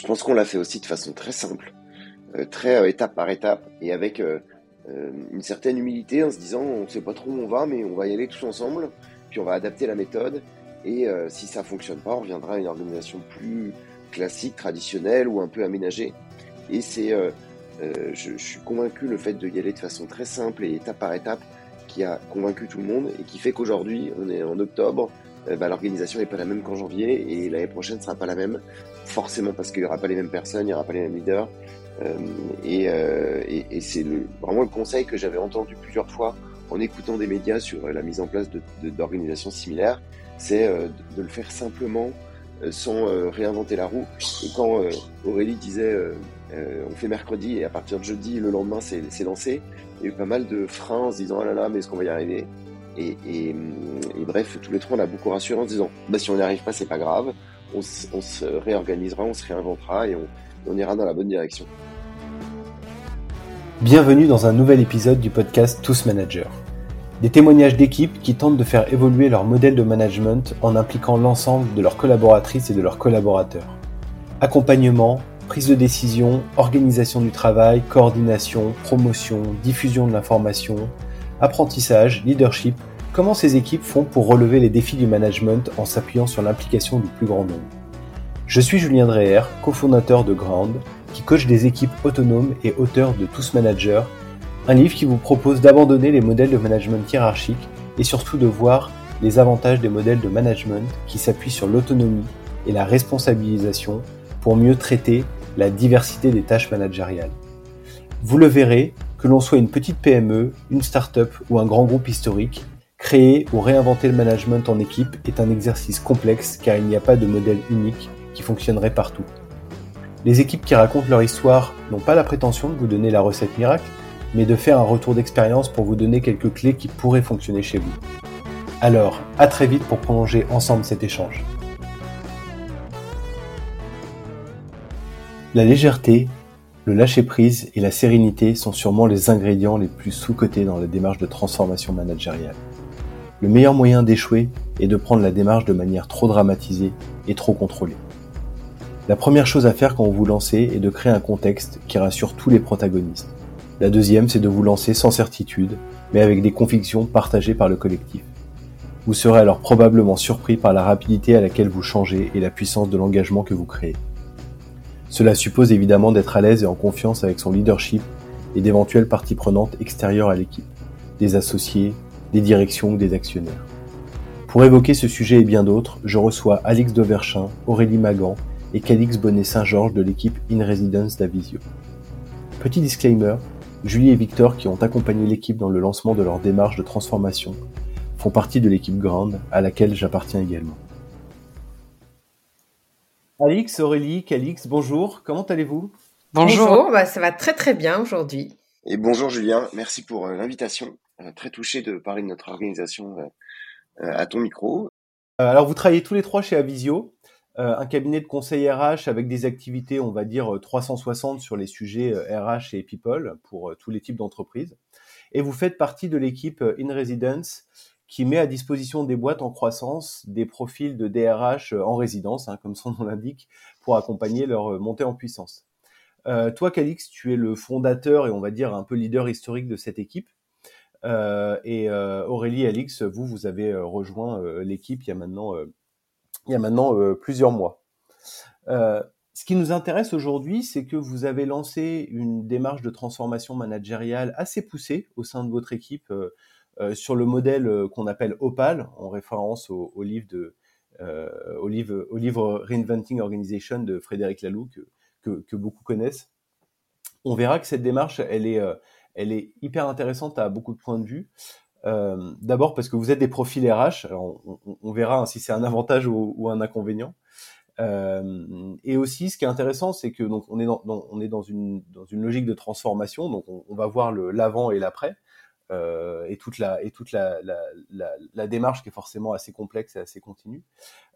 Je pense qu'on l'a fait aussi de façon très simple, très étape par étape et avec une certaine humilité en se disant on ne sait pas trop où on va, mais on va y aller tous ensemble, puis on va adapter la méthode. Et si ça fonctionne pas, on reviendra à une organisation plus classique, traditionnelle ou un peu aménagée. Et c'est, je, suis convaincu le fait de y aller de façon très simple et étape par étape qui a convaincu tout le monde et qui fait qu'aujourd'hui, on est en octobre, euh, bah, l'organisation n'est pas la même qu'en janvier et l'année prochaine ne sera pas la même, forcément parce qu'il n'y aura pas les mêmes personnes, il n'y aura pas les mêmes leaders. Euh, et, euh, et, et c'est le, vraiment le conseil que j'avais entendu plusieurs fois en écoutant des médias sur la mise en place d'organisations de, similaires, c'est euh, de, de, le faire simplement euh, sans réinventer la roue. Et quand Aurélie disait on fait mercredi et à partir de jeudi, le lendemain c'est lancé, il y a eu pas mal de freins en se disant ah là là mais est-ce qu'on va y arriver? Et, et, et, bref, tous les trois, on a beaucoup rassuré en se disant, bah, si on n'y arrive pas, c'est pas grave, on, se réorganisera, on se réinventera et on ira dans la bonne direction. Bienvenue dans un nouvel épisode du podcast Tous Managers. Des témoignages d'équipes qui tentent de faire évoluer leur modèle de management en impliquant l'ensemble de leurs collaboratrices et de leurs collaborateurs. Accompagnement, prise de décision, organisation du travail, coordination, promotion, diffusion de l'information, apprentissage, leadership, comment ces équipes font pour relever les défis du management en s'appuyant sur l'implication du plus grand nombre? Je suis Julien Dreher, cofondateur de Ground, qui coach des équipes autonomes et auteur de Tous Managers, un livre qui vous propose d'abandonner les modèles de management hiérarchiques et surtout de voir les avantages des modèles de management qui s'appuient sur l'autonomie et la responsabilisation pour mieux traiter la diversité des tâches managériales. Vous le verrez, que l'on soit une petite PME, une start-up ou un grand groupe historique, créer ou réinventer le management en équipe est un exercice complexe car il n'y a pas de modèle unique qui fonctionnerait partout. Les équipes qui racontent leur histoire n'ont pas la prétention de vous donner la recette miracle, mais de faire un retour d'expérience pour vous donner quelques clés qui pourraient fonctionner chez vous. Alors, à très vite pour prolonger ensemble cet échange. La légèreté, le lâcher-prise et la sérénité sont sûrement les ingrédients les plus sous-cotés dans la démarche de transformation managériale. Le meilleur moyen d'échouer est de prendre la démarche de manière trop dramatisée et trop contrôlée. La première chose à faire quand vous vous lancez est de créer un contexte qui rassure tous les protagonistes. La deuxième, c'est de vous lancer sans certitude, mais avec des convictions partagées par le collectif. Vous serez alors probablement surpris par la rapidité à laquelle vous changez et la puissance de l'engagement que vous créez. Cela suppose évidemment d'être à l'aise et en confiance avec son leadership et d'éventuelles parties prenantes extérieures à l'équipe, des associés, des directions ou des actionnaires. Pour évoquer ce sujet et bien d'autres, je reçois Alix Doverchin, Aurélie Magan et Calix Bonnet-Saint-Georges de l'équipe In Residence d'Avisio. Petit disclaimer, Julie et Victor, qui ont accompagné l'équipe dans le lancement de leur démarche de transformation, font partie de l'équipe grande à laquelle j'appartiens également. Alix, Aurélie, Calix, bonjour, comment allez-vous? Bonjour, bah, ça va très très bien aujourd'hui. Et bonjour Julien, merci pour euh, l'invitation. Euh, très touché de parler de notre organisation euh, à ton micro. alors vous travaillez tous les trois chez Avisio, un cabinet de conseil RH avec des activités, on va dire 360 sur les sujets RH et people pour tous les types d'entreprises. Et vous faites partie de l'équipe In Residence qui met à disposition des boîtes en croissance des profils de DRH euh, en résidence, hein, comme son nom l'indique, pour accompagner leur euh, montée en puissance. Euh, toi, Calix, tu es le fondateur et on va dire un peu leader historique de cette équipe. Euh, et euh, Aurélie Alix, vous, vous avez rejoint l'équipe il y a maintenant, il y a maintenant plusieurs mois. ce qui nous intéresse aujourd'hui, c'est que vous avez lancé une démarche de transformation managériale assez poussée au sein de votre équipe euh, sur le modèle euh, qu'on appelle Opal, en référence au, livre de euh, au livre, au livre Reinventing Organization de Frédéric Laloux que, que, beaucoup connaissent. On verra que cette démarche, elle est, elle est hyper intéressante à beaucoup de points de vue. Euh, D'abord parce que vous êtes des profils RH, on, verra hein, si c'est un avantage ou, un inconvénient. Euh, et aussi, ce qui est intéressant, c'est que donc on est dans, une logique de transformation, donc on, va voir l'avant et l'après euh, et toute la démarche qui est forcément assez complexe et assez continue.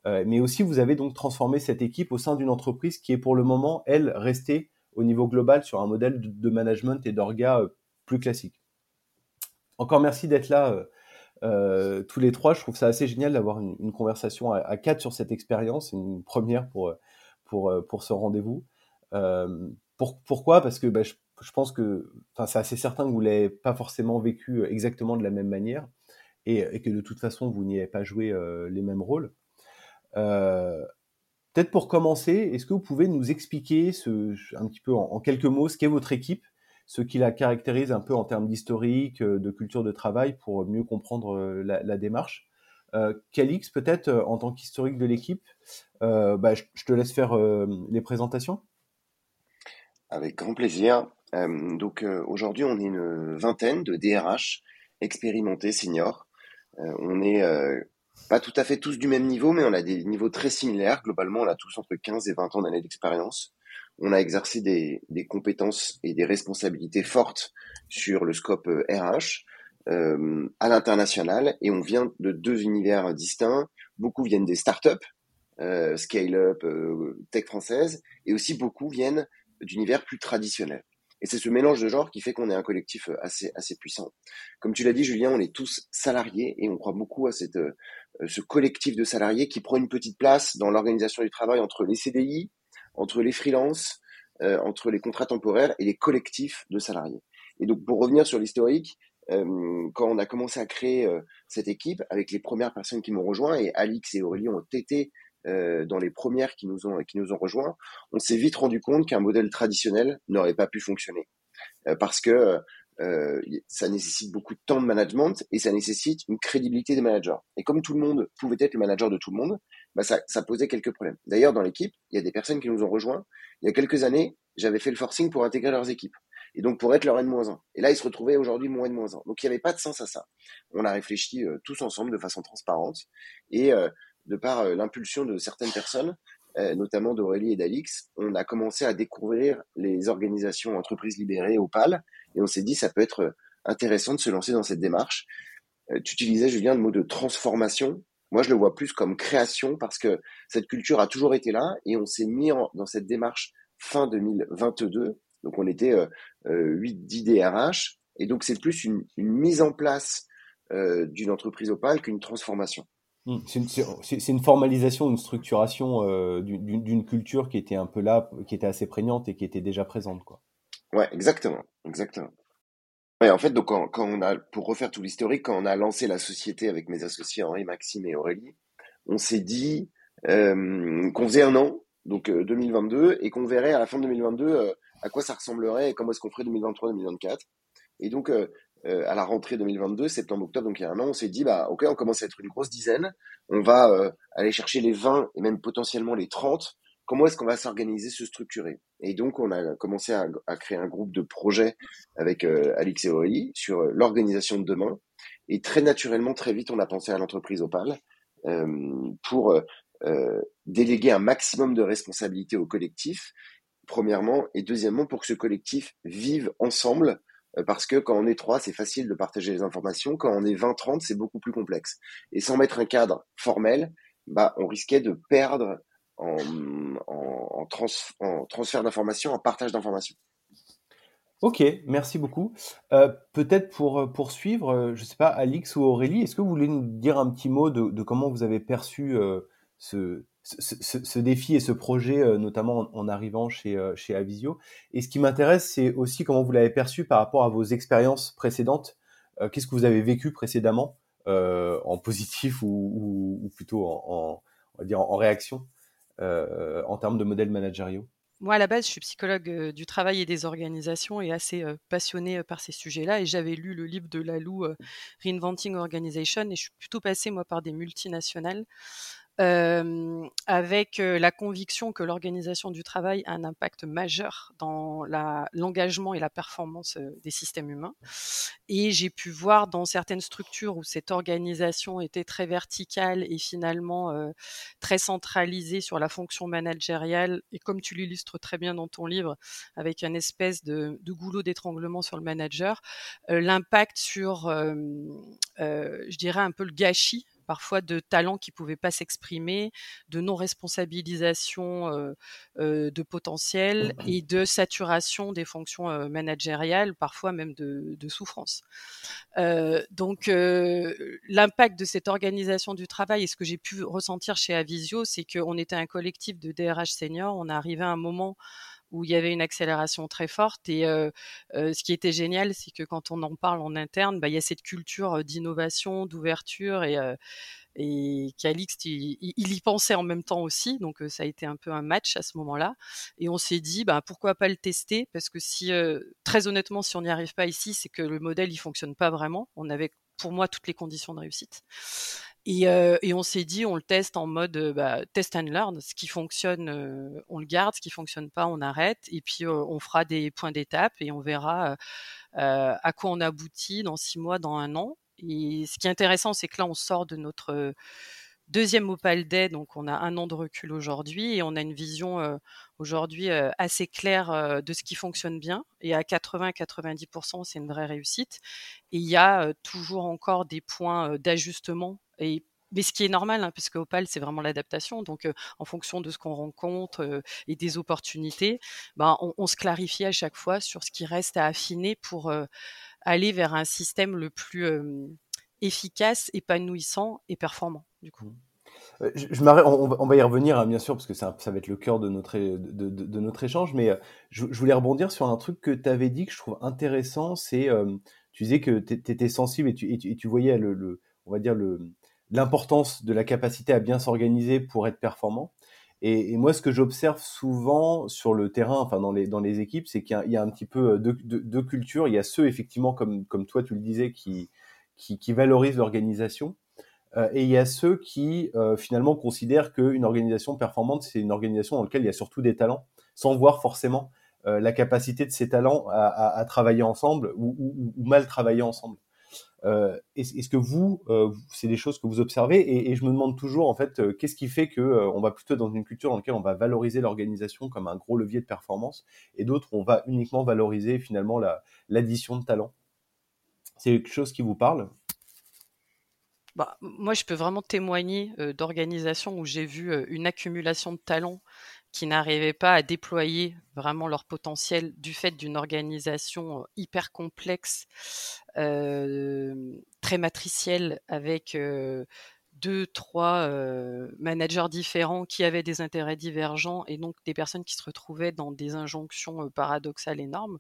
Mais aussi, vous avez donc transformé cette équipe au sein d'une entreprise qui est pour le moment, elle, restée au niveau global sur un modèle de, de management et d'orga plus classique. Encore merci d'être là euh, euh, tous les trois. Je trouve ça assez génial d'avoir une, conversation à, quatre sur cette expérience. Une première pour pour ce rendez-vous. pourquoi? Parce que bah, je, pense que c'est assez certain que vous l'avez pas forcément vécu exactement de la même manière et, que de toute façon vous n'y avez pas joué les mêmes rôles. Peut-être pour commencer, est-ce que vous pouvez nous expliquer un petit peu en, quelques mots ce qu'est votre équipe, ce qui la caractérise un peu en termes d'historique, euh, de culture de travail pour mieux comprendre euh, la, démarche euh, Calix, peut-être en tant qu'historique de l'équipe, bah, je, te laisse faire les présentations. Avec grand plaisir. donc aujourd'hui, on est une vingtaine de DRH expérimentés seniors. on est pas tout à fait tous du même niveau, mais on a des niveaux très similaires. Globalement, on a tous entre 15 et 20 ans d'années d'expérience. On a exercé des, des, compétences et des responsabilités fortes sur le scope RH euh, euh, à l'international et on vient de deux univers distincts. Beaucoup viennent des startups, euh, scale-up, euh, tech française, et aussi beaucoup viennent d'univers plus traditionnels. Et c'est ce mélange de genres qui fait qu'on est un collectif euh, assez, assez puissant. Comme tu l'as dit, Julien, on est tous salariés et on croit beaucoup à cette, euh, ce collectif de salariés qui prend une petite place dans l'organisation du travail entre les CDI, entre les freelances, euh, entre les contrats temporaires et les collectifs de salariés. Et donc, pour revenir sur l'historique, quand on a commencé à créer cette équipe avec les premières personnes qui m'ont rejoint et Alix et Aurélie ont été euh, dans les premières qui nous ont qui nous ont rejoints, on s'est vite rendu compte qu'un modèle traditionnel n'aurait pas pu fonctionner euh, parce que euh, ça nécessite beaucoup de temps de management et ça nécessite une crédibilité des managers. Et comme tout le monde pouvait être le manager de tout le monde, bah ça, ça posait quelques problèmes. D'ailleurs, dans l'équipe, il y a des personnes qui nous ont rejoints. Il y a quelques années, j'avais fait le forcing pour intégrer leurs équipes. Et donc pour être leur N-1. Et là, ils se retrouvaient aujourd'hui moins N-1. Donc il n'y avait pas de sens à ça. On a réfléchi tous ensemble de façon transparente. Et de par euh, l'impulsion de certaines personnes, euh, notamment d'Aurélie et d'Alix, on a commencé à découvrir les organisations entreprises libérées au PAL, et on s'est dit ça peut être euh, intéressant de se lancer dans cette démarche. tu utilisais, Julien, le mot de transformation. Moi, je le vois plus comme création parce que cette culture a toujours été là et on s'est mis dans cette démarche fin 2022. Donc, on était euh, 8-10 DRH. Et donc, c'est plus une, une, mise en place d'une entreprise opale qu'une transformation. Mmh. C'est une, formalisation, une structuration euh, d'une culture qui était un peu là, qui était assez prégnante et qui était déjà présente, quoi. Ouais, exactement, exactement. En fait, donc quand, on a, pour refaire tout l'historique, quand on a lancé la société avec mes associés Henri, Maxime et Aurélie, on s'est dit euh, qu'on faisait un an, donc 2022, euh, et qu'on verrait à la fin de 2022 à quoi ça ressemblerait et comment est-ce qu'on ferait 2023-2024. Et donc euh, à la rentrée 2022, septembre-octobre, donc il y a un an, on s'est dit, bah, ok, on commence à être une grosse dizaine, on va euh, aller chercher les 20 et même potentiellement les 30. Comment est-ce qu'on va s'organiser, se structurer? Et donc, on a commencé à, créer un groupe de projets avec euh, Alix et Aurélie sur l'organisation de demain. Et très naturellement, très vite, on a pensé à l'entreprise Opal pour déléguer un maximum de responsabilités au collectif, premièrement, et deuxièmement, pour que ce collectif vive ensemble euh, parce que quand on est trois, c'est facile de partager les informations. Quand on est 20-30, c'est beaucoup plus complexe. Et sans mettre un cadre formel, bah, on risquait de perdre en, en, transfert d'informations, en partage d'informations. Ok, merci beaucoup. Euh, Peut-être pour euh, poursuivre, euh, je ne sais pas, Alix ou Aurélie, est-ce que vous voulez nous dire un petit mot de, comment vous avez perçu ce, ce, défi et ce projet, notamment en, arrivant chez, chez Avisio? Et ce qui m'intéresse, c'est aussi comment vous l'avez perçu par rapport à vos expériences précédentes. Qu'est-ce que vous avez vécu précédemment, en positif ou, plutôt en, on va dire en réaction, en termes de modèles managériaux? Moi, à la base, je suis psychologue du travail et des organisations et assez passionnée par ces sujets-là. Et j'avais lu le livre de Lalou, Reinventing Organization, et je suis plutôt passée, moi, par des multinationales avec la conviction que l'organisation du travail a un impact majeur dans l'engagement et la performance des systèmes humains. Et j'ai pu voir dans certaines structures où cette organisation était très verticale et finalement très centralisée sur la fonction managériale, et comme tu l'illustres très bien dans ton livre, avec un espèce de goulot d'étranglement sur le manager, l'impact sur, je dirais, un peu le gâchis parfois de talents qui pouvaient pas s'exprimer, de non-responsabilisation de potentiel et de saturation des fonctions managériales, parfois même de, souffrance. donc l'impact de cette organisation du travail et ce que j'ai pu ressentir chez Avisio, c'est qu'on était un collectif de DRH seniors, on est arrivé à un moment où il y avait une accélération très forte. Et ce qui était génial, c'est que quand on en parle en interne, bah, il y a cette culture d'innovation, d'ouverture et et il, y pensait en même temps aussi, donc ça a été un peu un match à ce moment-là. Et on s'est dit, bah, pourquoi pas le tester? Parce que si, très honnêtement, si on n'y arrive pas ici, c'est que le modèle il fonctionne pas vraiment. On avait, pour moi, toutes les conditions de réussite. Et, et on s'est dit, on le teste en mode bah, test and learn. Ce qui fonctionne, on le garde. Ce qui fonctionne pas, on arrête. Et puis on fera des points d'étape et on verra à quoi on aboutit dans six mois, dans un an. Et ce qui est intéressant, c'est que là, on sort de notre deuxième Opal Day, donc on a un an de recul aujourd'hui et on a une vision aujourd'hui assez claire de ce qui fonctionne bien. Et à 80-90%, c'est une vraie réussite. Et il y a toujours encore des points d'ajustement mais ce qui est normal, hein, puisque Opal, c'est vraiment l'adaptation. Donc, en fonction de ce qu'on rencontre et des opportunités, ben, on, se clarifie à chaque fois sur ce qui reste à affiner pour aller vers un système le plus efficace, épanouissant et performant. Du coup. Mmh. On, va y revenir hein, bien sûr parce que ça, va être le cœur de notre, échange, mais je, voulais rebondir sur un truc que tu avais dit que je trouve intéressant, c'est tu disais que tu étais sensible et tu, voyais le, on va dire le l'importance de la capacité à bien s'organiser pour être performant. Et, moi, ce que j'observe souvent sur le terrain, enfin dans les, équipes, c'est qu'il y, a un petit peu deux, de, cultures. Il y a ceux, effectivement, comme, toi tu le disais, qui, valorisent l'organisation. Euh, et il y a ceux qui, euh, finalement, considèrent qu'une organisation performante, c'est une organisation dans laquelle il y a surtout des talents, sans voir forcément euh, la capacité de ces talents à, travailler ensemble ou, mal travailler ensemble. Euh, est-ce que vous, euh, c'est des choses que vous observez et, je me demande toujours en fait, euh, qu'est-ce qui fait que on va plutôt dans une culture dans laquelle on va valoriser l'organisation comme un gros levier de performance et d'autres on va uniquement valoriser finalement l'addition de talent? C'est quelque chose qui vous parle? Bah, moi, je peux vraiment témoigner d'organisations où j'ai vu une accumulation de talents qui n'arrivaient pas à déployer vraiment leur potentiel du fait d'une organisation hyper complexe, euh, très matricielle, avec euh, deux, trois euh, managers différents qui avaient des intérêts divergents et donc des personnes qui se retrouvaient dans des injonctions euh, paradoxales énormes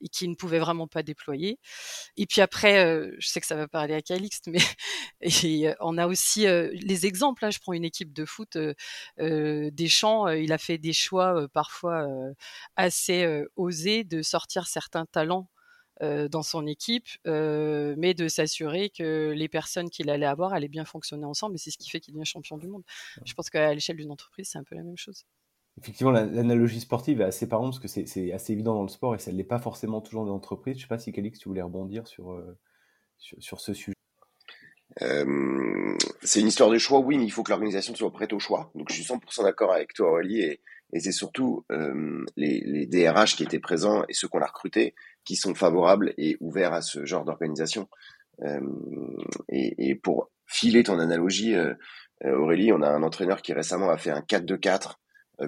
et qui ne pouvaient vraiment pas déployer. Et puis après, euh, je sais que ça va parler à Calixte, mais on a aussi les exemples. Là, je prends une équipe de foot, des champs, il a fait des choix parfois assez osés de sortir certains talents dans son équipe, euh, mais de s'assurer que les personnes qu'il allait avoir allaient bien fonctionner ensemble. Et c'est ce qui fait qu'il devient champion du monde. Je pense qu'à l'échelle d'une entreprise, c'est un peu la même chose. Effectivement, l'analogie sportive est assez parlante parce que c'est assez évident dans le sport et ça ne l'est pas forcément toujours dans l'entreprise. Je ne sais pas si Calix, tu voulais rebondir sur, euh, sur, ce sujet. c'est une histoire de choix, oui, mais il faut que l'organisation soit prête au choix. Donc je suis 100% d'accord avec toi, Aurélie, et, et c'est surtout les, les, DRH qui étaient présents et ceux qu'on a recrutés qui sont favorables et ouverts à ce genre d'organisation. Euh, et, et, pour filer ton analogie, euh, euh, Aurélie, on a un entraîneur qui récemment a fait un 4-2-4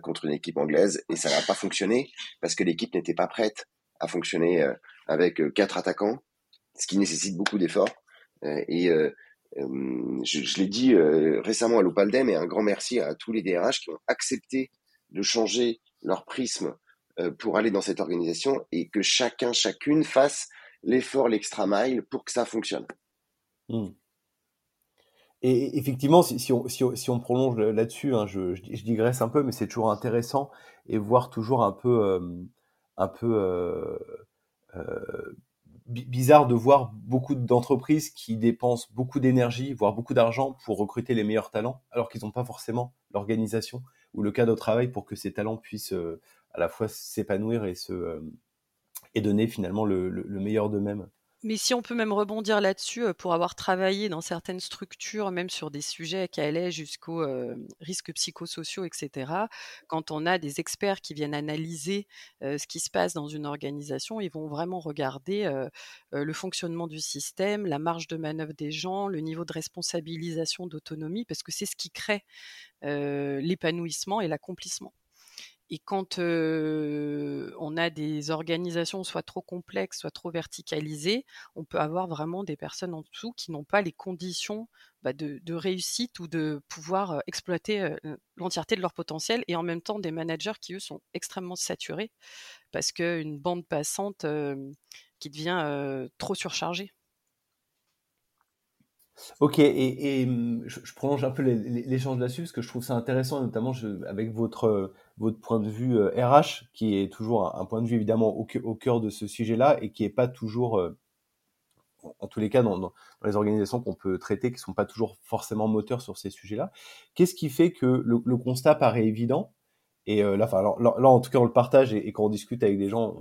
contre une équipe anglaise et ça n'a pas fonctionné parce que l'équipe n'était pas prête à fonctionner avec quatre attaquants, ce qui nécessite beaucoup d'efforts. et je, je l'ai dit récemment à l'Opaldem et un grand merci à tous les DRH qui ont accepté de changer leur prisme euh, pour aller dans cette organisation et que chacun, chacune fasse l'effort, l'extra mile pour que ça fonctionne. Hmm. Et effectivement, si, on, si, si on, prolonge là-dessus, hein, je, digresse un peu, mais c'est toujours intéressant et voir toujours un peu, euh, un peu euh, euh, bizarre de voir beaucoup d'entreprises qui dépensent beaucoup d'énergie, voire beaucoup d'argent pour recruter les meilleurs talents, alors qu'ils n'ont pas forcément l'organisation ou le cadre de travail pour que ces talents puissent euh, à la fois s'épanouir et se euh, et donner finalement le, le, meilleur d'eux-mêmes. Mais si on peut même rebondir là-dessus, euh, pour avoir travaillé dans certaines structures, même sur des sujets qui allaient jusqu'aux euh, risques psychosociaux, etc., quand on a des experts qui viennent analyser ce qui se passe dans une organisation, ils vont vraiment regarder le fonctionnement du système, la marge de manœuvre des gens, le niveau de responsabilisation, d'autonomie, parce que c'est ce qui crée l'épanouissement et l'accomplissement. Et quand on a des organisations soit trop complexes, soit trop verticalisées, on peut avoir vraiment des personnes en dessous qui n'ont pas les conditions bah, de, réussite ou de pouvoir exploiter l'entièreté de leur potentiel, et en même temps des managers qui, eux, sont extrêmement saturés parce qu'une bande passante qui devient trop surchargée. Ok, et, mmh, je, prolonge un peu l'échange là-dessus parce que je trouve ça intéressant, notamment avec votre, votre point de vue RH, euh, qui est toujours un, point de vue évidemment au, cœur de ce sujet-là et qui n'est pas toujours, euh, en, tous les cas, dans, les organisations qu'on peut traiter, qui ne sont pas toujours forcément moteurs sur ces sujets-là. Qu'est-ce qui fait que le, constat paraît évident et euh, là, là, en tout cas, on le partage et, quand on discute avec des gens,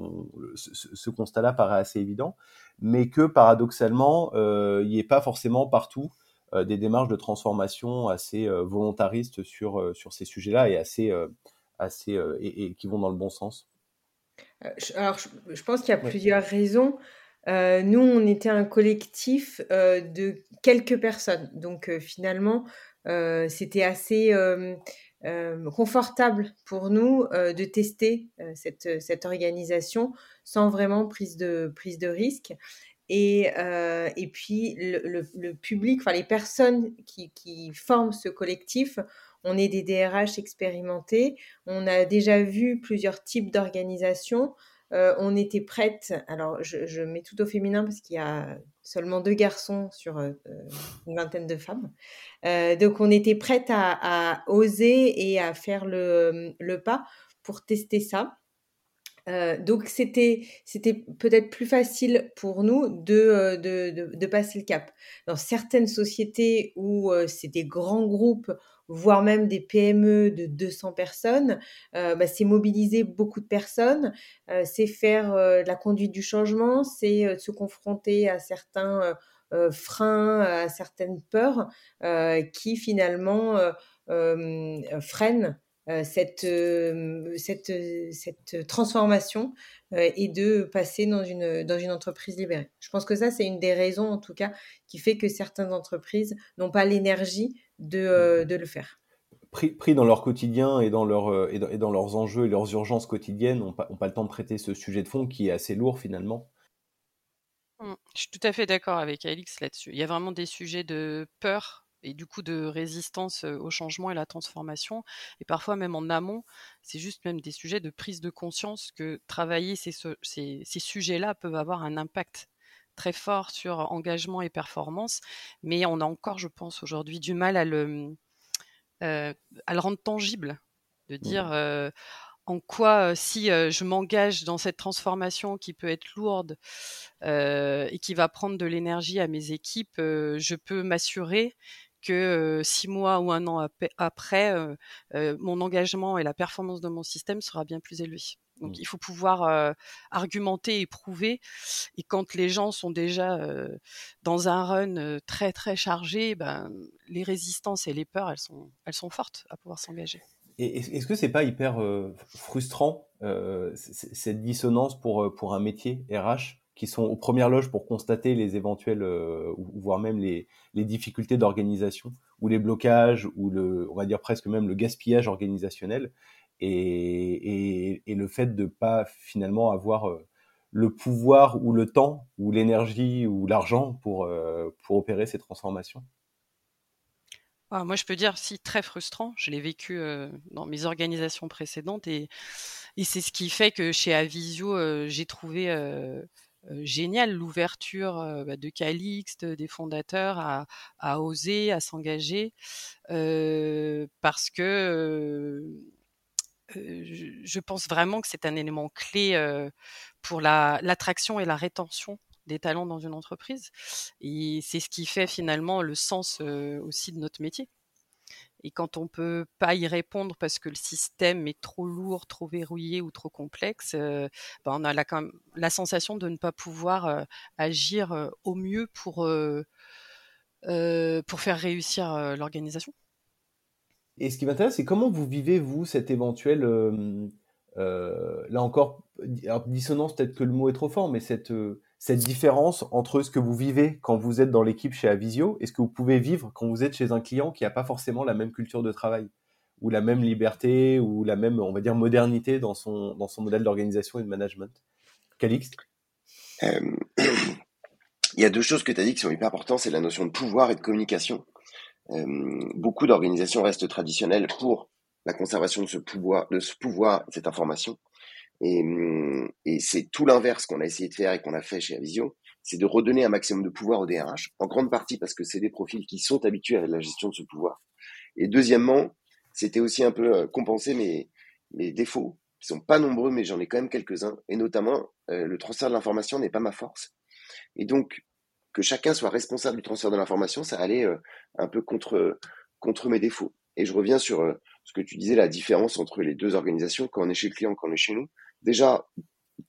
ce, constat-là paraît assez évident, mais que paradoxalement, il n'y ait pas forcément partout des démarches de transformation assez volontaristes sur, sur ces sujets-là et assez assez euh, et, qui vont dans le bon sens euh, Alors, je, pense qu'il y a plusieurs raisons. Euh, nous, on était un collectif de quelques personnes. Donc, finalement, c'était assez confortable pour nous de tester cette, cette, organisation sans vraiment prise de, prise de risque. Et, et puis, le, le, public, enfin, les personnes qui, qui forment ce collectif on est des DRH expérimentés, on a déjà vu plusieurs types d'organisations. Euh, on était prête, alors je, mets tout au féminin parce qu'il y a seulement deux garçons sur euh, une vingtaine de femmes. Euh, donc on était prête à, oser et à faire le, pas pour tester ça. Donc c'était c'était peut-être plus facile pour nous de, de, passer le cap. Dans certaines sociétés où c'est des grands groupes voire même des PME de 200 personnes, euh, bah, c'est mobiliser beaucoup de personnes, euh, c'est faire euh, la conduite du changement, c'est se confronter à certains freins, à certaines peurs qui finalement freinent cette, cette, cette transformation et de passer dans une, dans une entreprise libérée. Je pense que ça, c'est une des raisons, en tout cas, qui fait que certaines entreprises n'ont pas l'énergie euh, de, le faire. Pris, pris, dans leur quotidien et dans, leur, euh, et dans, leurs enjeux et leurs urgences quotidiennes, n'ont pas, pas le temps de traiter ce sujet de fond qui est assez lourd finalement. Mmh, je suis tout à fait d'accord avec Alix là-dessus. Il y a vraiment des sujets de peur et du coup de résistance au changement et la transformation. Et parfois même en amont, c'est juste même des sujets de prise de conscience que travailler ces, ces, ces sujets-là peuvent avoir un impact très fort sur engagement et performance, mais on a encore, je pense, aujourd'hui du mal à le, euh, à le rendre tangible, de mmh. dire euh, en quoi, euh, si je m'engage dans cette transformation qui peut être lourde et qui va prendre de l'énergie à mes équipes, je peux m'assurer que six mois ou un an après, mon engagement et la performance de mon système sera bien plus élevée. Donc mmh. il faut pouvoir argumenter et prouver. Et quand les gens sont déjà dans un run très très chargé, ben, les résistances et les peurs, elles sont, elles sont fortes à pouvoir s'engager. Et est-ce que c'est pas hyper frustrant cette dissonance pour, pour un métier RH qui sont aux premières loges pour constater les éventuels, voire même les, difficultés d'organisation, ou les blocages, ou on va dire presque même le gaspillage organisationnel et, le fait de pas finalement avoir euh, le pouvoir ou le temps ou l'énergie ou l'argent pour, euh, pour opérer ces transformations ah, Moi, je peux dire, si, très frustrant. Je l'ai vécu euh, dans mes organisations précédentes et, et c'est ce qui fait que chez Avisio, j'ai trouvé génial l'ouverture bah, de Calixte, des fondateurs à, à oser, à s'engager, parce que je pense vraiment que c'est un élément clé pour l'attraction et la rétention des talents dans une entreprise. Et c'est ce qui fait finalement le sens aussi de notre métier. Et quand on peut pas y répondre parce que le système est trop lourd, trop verrouillé ou trop complexe, ben, on a la, quand même la sensation de ne pas pouvoir agir au mieux pour, pour faire réussir l'organisation. Et ce qui m'intéresse, c'est comment vous vivez, vous, cette éventuelle, là encore, dissonance, peut-être que le mot est trop fort, mais cette, cette différence entre ce que vous vivez quand vous êtes dans l'équipe chez Avisio et ce que vous pouvez vivre quand vous êtes chez un client qui n'a pas forcément la même culture de travail, ou la même liberté ou la même, on va dire, modernité dans son, dans son modèle d'organisation et de management Calixte Il y a deux choses que tu as dit qui sont hyper importantes, c'est la notion de pouvoir et de communication. Beaucoup d'organisations restent traditionnelles pour la conservation de ce pouvoir, de ce pouvoir, cette information. Et, et c'est tout l'inverse qu'on a essayé de faire et qu'on a fait chez Avisio, c'est de redonner un maximum de pouvoir au DRH, en grande partie parce que c'est des profils qui sont habitués à la gestion de ce pouvoir. Et deuxièmement, c'était aussi un peu euh, compenser mes, défauts, qui sont pas nombreux, mais j'en ai quand même quelques-uns, et notamment euh, le transfert de l'information n'est pas ma force. Et donc, que chacun soit responsable du transfert de l'information, ça allait euh, un peu contre mes défauts. Et je reviens sur ce que tu disais, la différence entre les deux organisations, quand on est chez le client, quand on est chez nous. Déjà,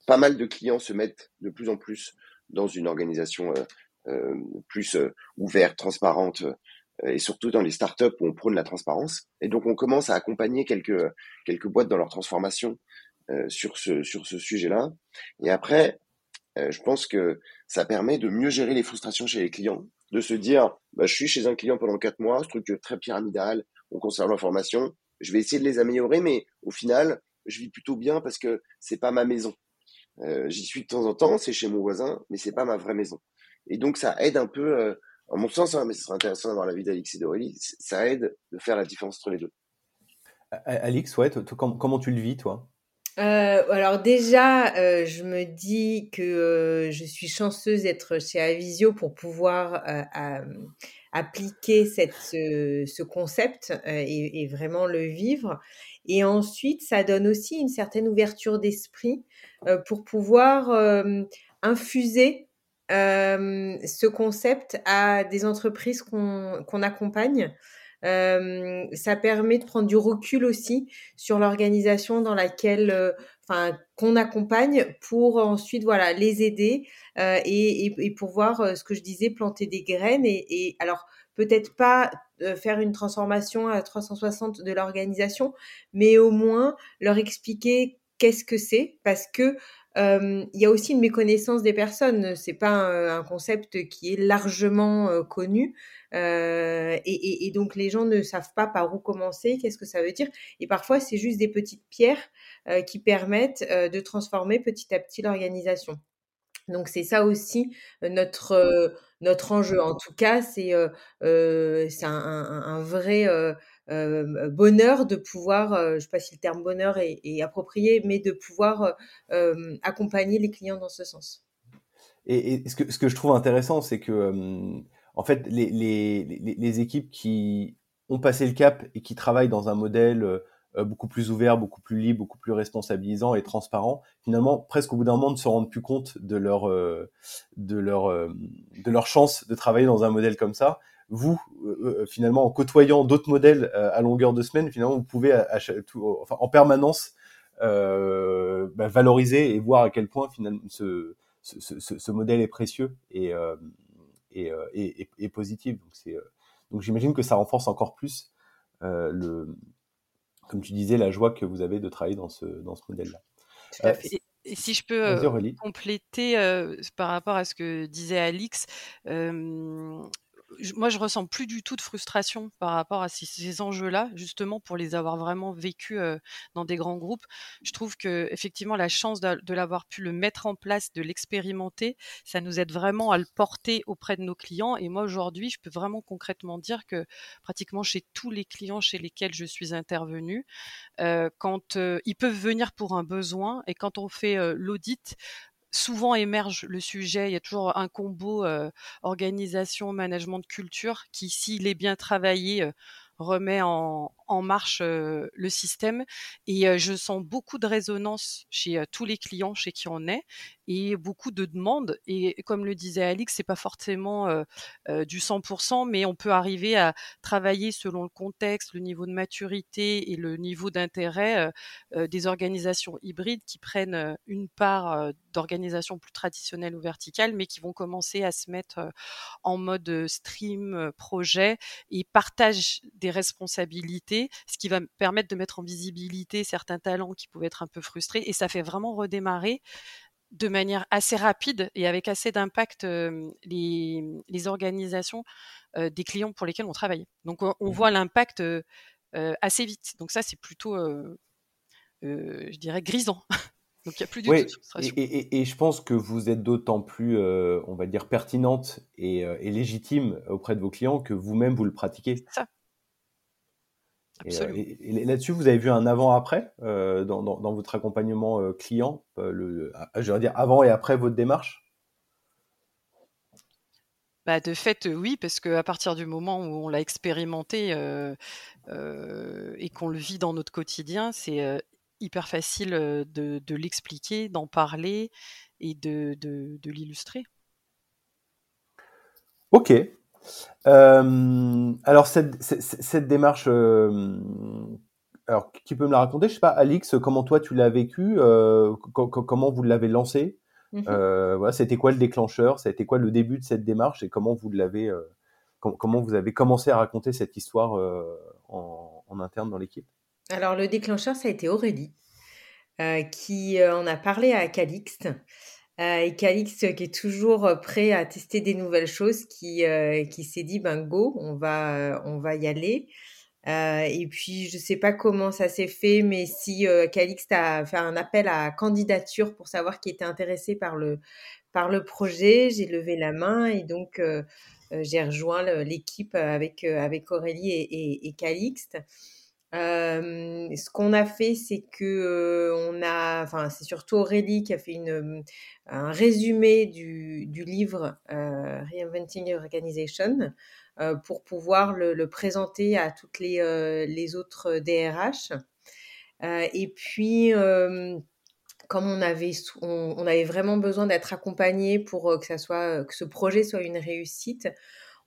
pas mal de clients se mettent de plus en plus dans une organisation plus ouverte, transparente, et surtout dans les startups où on prône la transparence. Et donc, on commence à accompagner quelques, quelques boîtes dans leur transformation euh, sur ce, sur ce sujet-là. Et après, euh, je pense que ça permet de mieux gérer les frustrations chez les clients, de se dire, bah, je suis chez un client pendant quatre mois, structure très pyramidale, on conserve l'information, je vais essayer de les améliorer, mais au final, je vis plutôt bien parce que c'est pas ma maison. Euh, J'y suis de temps en temps, c'est chez mon voisin, mais c'est pas ma vraie maison. Et donc, ça aide un peu euh, en mon sens, hein, mais ce serait intéressant d'avoir l'avis d'Alix et d'Aurélie, ça aide de faire la différence entre les deux. Alix, ouais, comment tu le vis, toi? Euh, alors déjà, euh, je me dis que euh, je suis chanceuse d'être chez Avisio pour pouvoir appliquer cette, ce, concept et, et, vraiment le vivre. Et ensuite, ça donne aussi une certaine ouverture d'esprit pour pouvoir infuser ce concept à des entreprises qu'on accompagne. ça permet de prendre du recul aussi sur l'organisation dans laquelle, qu'on accompagne pour ensuite, voilà, les aider et, et, et, pouvoir, ce que je disais, planter des graines et, et alors peut-être pas faire une transformation à 360 de l'organisation, mais au moins leur expliquer qu'est-ce que c'est parce que il y a aussi une méconnaissance des personnes. C'est pas un, concept qui est largement connu. Et, et, donc les gens ne savent pas par où commencer, qu'est-ce que ça veut dire. Et parfois, c'est juste des petites pierres qui permettent de transformer petit à petit l'organisation. Donc c'est ça aussi notre, notre enjeu. En tout cas, c'est euh, un, un, un, vrai euh, bonheur de pouvoir, euh, je ne sais pas si le terme bonheur est, approprié, mais de pouvoir euh, accompagner les clients dans ce sens. Et, ce, que, ce, que, je trouve intéressant, c'est que, en fait, les, les, les, équipes qui ont passé le cap et qui travaillent dans un modèle beaucoup plus ouvert, beaucoup plus libre, beaucoup plus responsabilisant et transparent, finalement, presque au bout d'un moment, ne se rendent plus compte de leur, de leur, de leur chance de travailler dans un modèle comme ça vous, euh, euh, finalement, en côtoyant d'autres modèles euh, à longueur de semaine, finalement, vous pouvez enfin, en permanence bah, valoriser et voir à quel point finalement ce, ce, ce, modèle est précieux et, et, et, et, positif. Donc, c'est, donc j'imagine que ça renforce encore plus le, comme tu disais, la joie que vous avez de travailler dans ce, dans ce modèle-là. Et si je peux compléter par rapport à ce que disait Alix, moi, je ressens plus du tout de frustration par rapport à ces, enjeux-là, justement pour les avoir vraiment vécus dans des grands groupes. Je trouve que effectivement la chance de, l'avoir pu le mettre en place, de l'expérimenter, ça nous aide vraiment à le porter auprès de nos clients. Et moi, aujourd'hui, je peux vraiment concrètement dire que pratiquement chez tous les clients chez lesquels je suis intervenue, quand ils peuvent venir pour un besoin et quand on fait l'audit, souvent émerge le sujet. Il y a toujours un combo organisation, management de culture qui, s'il est bien travaillé, remet en, en marche le système. Et je sens beaucoup de résonance chez tous les clients chez qui on est et beaucoup de demandes. Et comme le disait Alix, c'est pas forcément du 100%, mais on peut arriver à travailler selon le contexte, le niveau de maturité et le niveau d'intérêt des organisations hybrides qui prennent une part d'organisation plus traditionnelle ou verticale, mais qui vont commencer à se mettre en mode stream, projet et partagent des responsabilités ce qui va me permettre de mettre en visibilité certains talents qui pouvaient être un peu frustrés. Et ça fait vraiment redémarrer de manière assez rapide et avec assez d'impact les, organisations des clients pour lesquels on travaille. Donc on, mmh voit l'impact assez vite. Donc ça, c'est plutôt, je dirais, grisant. Donc il n'y a plus du tout de frustration. Et, et, je pense que vous êtes d'autant plus, on va dire, pertinente et, légitime auprès de vos clients que vous-même vous le pratiquez. Ça. Absolument. Et, là-dessus, vous avez vu un avant-après dans, dans, votre accompagnement client, le, je veux dire avant et après votre démarche? Bah, de fait, oui, parce qu'à partir du moment où on l'a expérimenté et qu'on le vit dans notre quotidien, c'est hyper facile de, l'expliquer, d'en parler et de, de, l'illustrer. Ok. Alors cette, cette, démarche, alors qui peut me la raconter? Je sais pas, Alix, comment toi tu l'as vécu? Comment vous l'avez lancé? Mmh euh, voilà, c'était quoi le déclencheur? Ça a été quoi le début de cette démarche et comment vous l'avez, euh, comment vous avez commencé à raconter cette histoire euh, en, interne dans l'équipe? Alors le déclencheur, ça a été Aurélie qui en a parlé à Calixte. Et Calixte qui est toujours prêt à tester des nouvelles choses, qui, qui s'est dit ben go, on va, on va y aller. Euh, et puis, je sais pas comment ça s'est fait, mais si euh, Calixte a fait un appel à candidature pour savoir qui était intéressé par le, par le projet, j'ai levé la main et donc euh, euh j'ai rejoint l'équipe avec, euh, avec Aurélie et, et, et Calixte. Ce qu'on a fait, c'est que on a, enfin, c'est surtout Aurélie qui a fait un résumé du, livre Reinventing Your Organization pour pouvoir le, présenter à toutes les, autres DRH. Et puis, comme on avait, on, avait vraiment besoin d'être accompagné pour que, ça soit, que ce projet soit une réussite,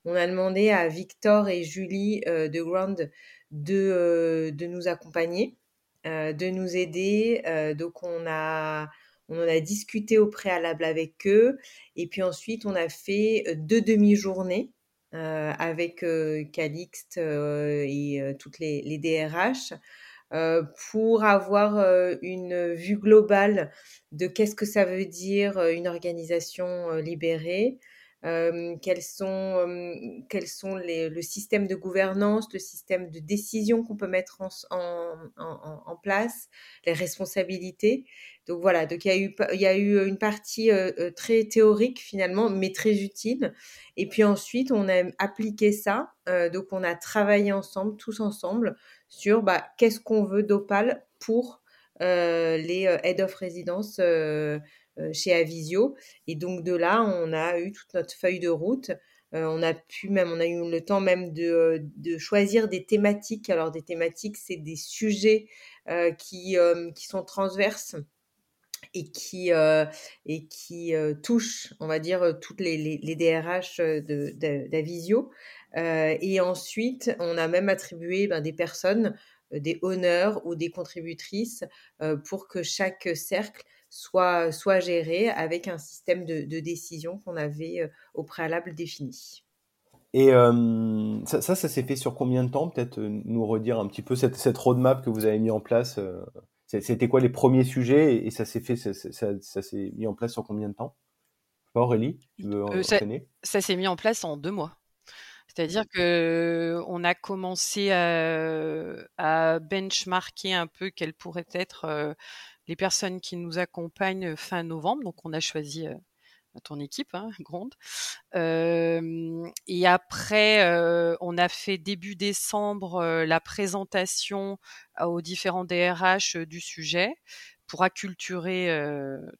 on a demandé à Victor et Julie de Ground de, de nous accompagner, de nous aider. donc, on a, on en a discuté au préalable avec eux. Et puis ensuite, on a fait deux demi-journées euh, avec euh, Calixte euh, et toutes les, les DRH. pour avoir une vue globale de qu'est-ce que ça veut dire une organisation libérée, euh, quels sont, quels sont les, le système de gouvernance, le système de décision qu'on peut mettre en, en, en, place, les responsabilités. Donc voilà, donc il y a eu, il y a eu une partie euh, euh, très théorique finalement, mais très utile. Et puis ensuite, on a appliqué ça. Euh, donc on a travaillé ensemble, tous ensemble, sur bah, qu'est-ce qu'on veut d'Opal pour euh, les head of residence chez Avisio. Et donc de là, on a eu toute notre feuille de route. on a pu même, on a eu le temps même de, de choisir des thématiques. Alors des thématiques, c'est des sujets qui, qui sont transverses et qui, euh, et qui euh, touche, on va dire, toutes les, les, les DRH d'Avisio. Euh, et ensuite, on a même attribué ben, des personnes, des honneurs ou des contributrices pour que chaque cercle soit, soit géré avec un système de, de décision qu'on avait au préalable défini. Et ça, ça, ça s'est fait sur combien de temps Peut-être nous redire un petit peu cette, cette roadmap que vous avez mis en place c'était quoi les premiers sujets et ça s'est fait, ça, s'est mis en place sur combien de temps? Aurélie, tu veux euh, ça, ça s'est mis en place en deux mois. C'est-à-dire que on a commencé à, benchmarker un peu quelles pourraient être euh, les personnes qui nous accompagnent fin novembre. Donc on a choisi euh, ton équipe, hein, Gronde. et après, on a fait début décembre la présentation aux différents DRH du sujet pour acculturer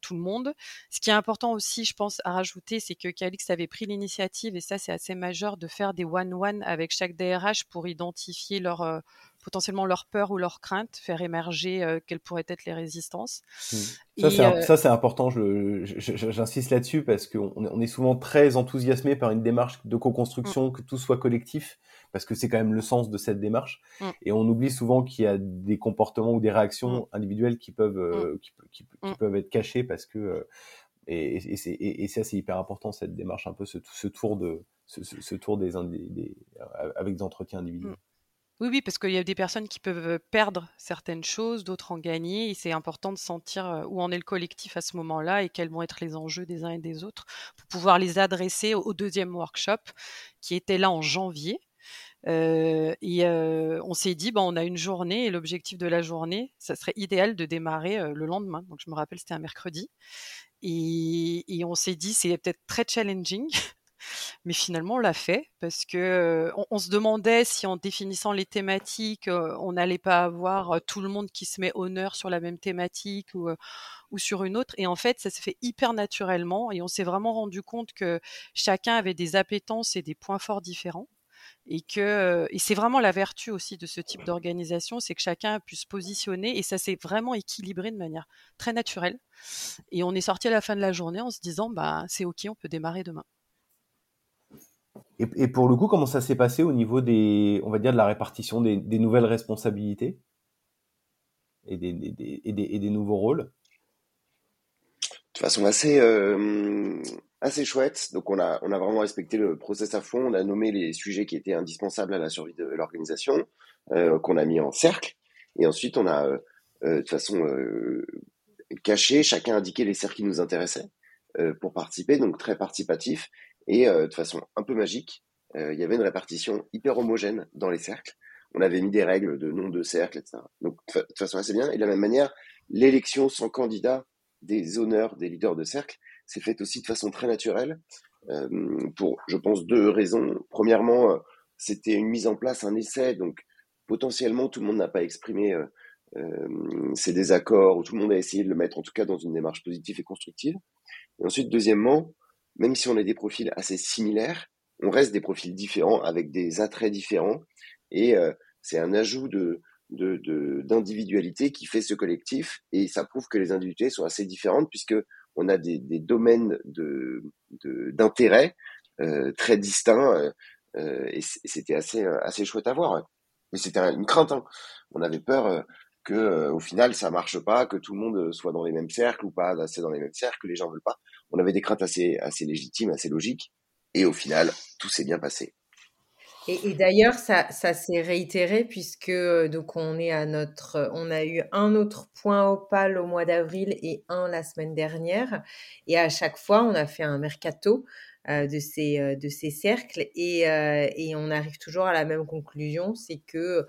tout le monde. Ce qui est important aussi, je pense, à rajouter, c'est que Calix avait pris l'initiative, et ça c'est assez majeur, de faire des one-one avec chaque DRH pour identifier leur potentiellement leur peur ou leur crainte, faire émerger euh, quelles pourraient être les résistances. Mmh. Ça, c'est important, j'insiste là-dessus parce qu'on on est souvent très enthousiasmé par une démarche de co-construction, mmh. que tout soit collectif, parce que c'est quand même le sens de cette démarche. Mmh. Et on oublie souvent qu'il y a des comportements ou des réactions individuelles qui peuvent, euh, qui, peuvent être cachées parce que... et, et, et, ça, c'est hyper important, cette démarche, un peu ce, ce tour de... Ce, tour des, des, avec des entretiens individuels. Oui, oui, parce qu'il y a des personnes qui peuvent perdre certaines choses, d'autres en gagner, et c'est important de sentir où en est le collectif à ce moment-là et quels vont être les enjeux des uns et des autres pour pouvoir les adresser au deuxième workshop qui était là en janvier. Et on s'est dit, bah, on a une journée et l'objectif de la journée, ça serait idéal de démarrer le lendemain. Donc je me rappelle, c'était un mercredi. Et, on s'est dit, c'est peut-être très challenging mais finalement, on l'a fait parce que on, se demandait si en définissant les thématiques, on n'allait pas avoir tout le monde qui se met honneur sur la même thématique ou, ou sur une autre. Et en fait, ça s'est fait hyper naturellement et on s'est vraiment rendu compte que chacun avait des appétences et des points forts différents et que et c'est vraiment la vertu aussi de ce type d'organisation, c'est que chacun a pu se positionner et ça s'est vraiment équilibré de manière très naturelle. Et on est sorti à la fin de la journée en se disant bah c'est ok, on peut démarrer demain. Et, pour le coup, comment ça s'est passé au niveau des, on va dire, de la répartition des, nouvelles responsabilités? Et des, et des, nouveaux rôles? De façon assez, euh, assez chouette. Donc, on a, on a vraiment respecté le process à fond. On a nommé les sujets qui étaient indispensables à la survie de l'organisation, euh, qu'on a mis en cercle. Et ensuite, on a, euh, de façon cachée, chacun indiqué les cercles qui nous intéressaient pour participer, donc très participatif. Et euh, de façon un peu magique, euh, il y avait une répartition hyper homogène dans les cercles. On avait mis des règles de nom de cercle, etc. Donc de façon assez bien. Et de la même manière, l'élection sans candidat des honneurs des leaders de cercle s'est faite aussi de façon très naturelle euh, pour, je pense, deux raisons. Premièrement, c'était une mise en place, un essai, donc potentiellement tout le monde n'a pas exprimé ses désaccords ou tout le monde a essayé de le mettre en tout cas dans une démarche positive et constructive. Et ensuite, deuxièmement, même si on a des profils assez similaires, on reste des profils différents avec des attraits différents et euh, c'est un ajout de d'individualité qui fait ce collectif et ça prouve que les individualités sont assez différentes puisque on a des, domaines de d'intérêt euh, très distincts euh, et c'était assez assez chouette à voir mais c'était une crainte hein. on avait peur que au final ça marche pas que tout le monde soit dans les mêmes cercles ou pas assez dans les mêmes cercles que les gens veulent pas on avait des craintes assez, assez légitimes, assez logiques. Et au final, tout s'est bien passé. Et, d'ailleurs, ça, ça s'est réitéré puisque euh, donc on est à notre, on a eu un autre point opal au mois d'avril et un la semaine dernière. Et à chaque fois, on a fait un mercato euh, de ces euh, de ces cercles et, et on arrive toujours à la même conclusion, c'est que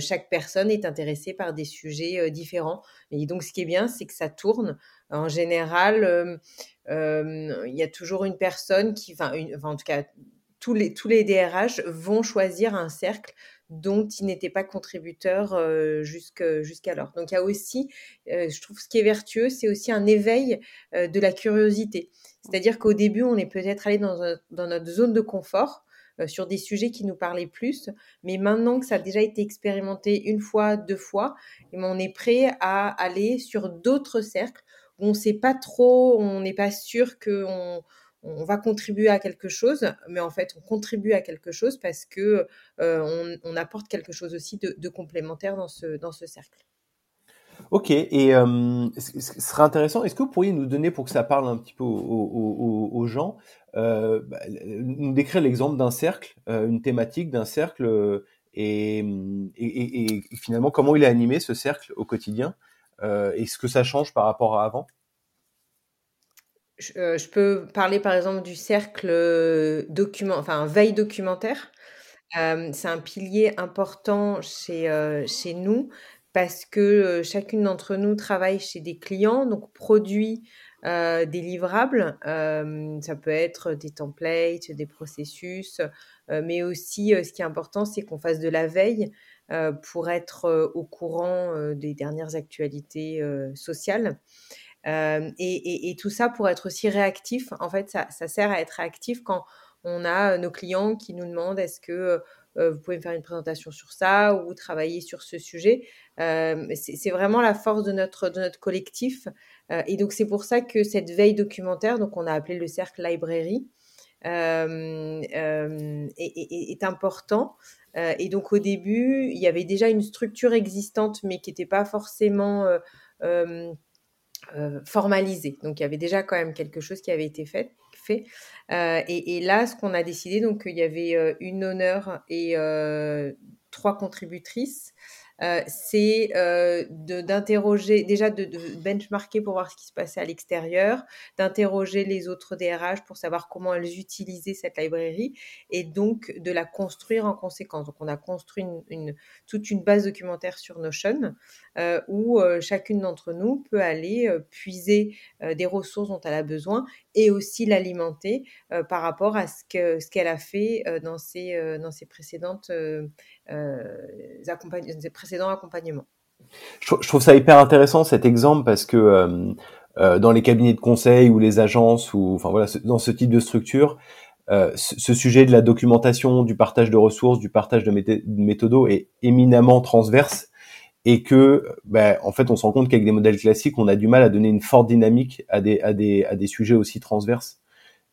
chaque personne est intéressée par des sujets différents. Et donc, ce qui est bien, c'est que ça tourne. En général, il y a toujours une personne qui, enfin, en tout cas, tous les, tous les DRH vont choisir un cercle dont ils n'étaient pas contributeurs jusqu'alors. Donc il y a aussi, je trouve, ce qui est vertueux, c'est aussi un éveil de la curiosité. C'est-à-dire qu'au début, on est peut-être allé dans, dans, notre zone de confort sur des sujets qui nous parlaient plus, mais maintenant que ça a déjà été expérimenté une fois, deux fois, eh ben, on est prêt à aller sur d'autres cercles on ne sait pas trop, on n'est pas sûr qu'on on va contribuer à quelque chose, mais en fait, on contribue à quelque chose parce que euh, on, apporte quelque chose aussi de, complémentaire dans ce, dans ce cercle. Ok, et euh, ce serait intéressant, est-ce que vous pourriez nous donner, pour que ça parle un petit peu aux, gens, euh, bah, nous décrire l'exemple d'un cercle, une thématique d'un cercle, et, et, finalement comment il est animé ce cercle au quotidien euh, Est-ce que ça change par rapport à avant? Euh, je, peux parler par exemple du cercle euh, document, enfin veille documentaire. c'est un pilier important chez, chez nous parce que chacune d'entre nous travaille chez des clients, donc produit des livrables. ça peut être des templates, des processus, mais aussi ce qui est important, c'est qu'on fasse de la veille euh, pour être euh, au courant euh, des dernières actualités sociales. Et, tout ça pour être aussi réactif. En fait, ça, sert à être réactif quand on a nos clients qui nous demandent est-ce que vous pouvez me faire une présentation sur ça ou travailler sur ce sujet? c'est vraiment la force de notre, collectif. et donc, c'est pour ça que cette veille documentaire, donc on a appelé le cercle librairie, est, important euh, et donc au début, il y avait déjà une structure existante, mais qui n'était pas forcément euh, euh, formalisée. Donc il y avait déjà quand même quelque chose qui avait été fait. fait. Et, là, ce qu'on a décidé, donc il y avait une honneur et trois contributrices. Euh, c'est euh, d'interroger, déjà de, benchmarker pour voir ce qui se passait à l'extérieur, d'interroger les autres DRH pour savoir comment elles utilisaient cette librairie et donc de la construire en conséquence. Donc on a construit une, toute une base documentaire sur Notion euh, où chacune d'entre nous peut aller puiser des ressources dont elle a besoin et aussi l'alimenter par rapport à ce qu'elle ce qu'elle a fait dans, ses, dans ses précédentes précédents accompagnements. Je, trouve ça hyper intéressant cet exemple parce que euh, dans les cabinets de conseil ou les agences ou enfin voilà dans ce type de structure, euh, ce, sujet de la documentation, du partage de ressources, du partage de, méthodos est éminemment transverse et que, ben, en fait, on se rend compte qu'avec des modèles classiques, on a du mal à donner une forte dynamique à des, à des, à des sujets aussi transverses.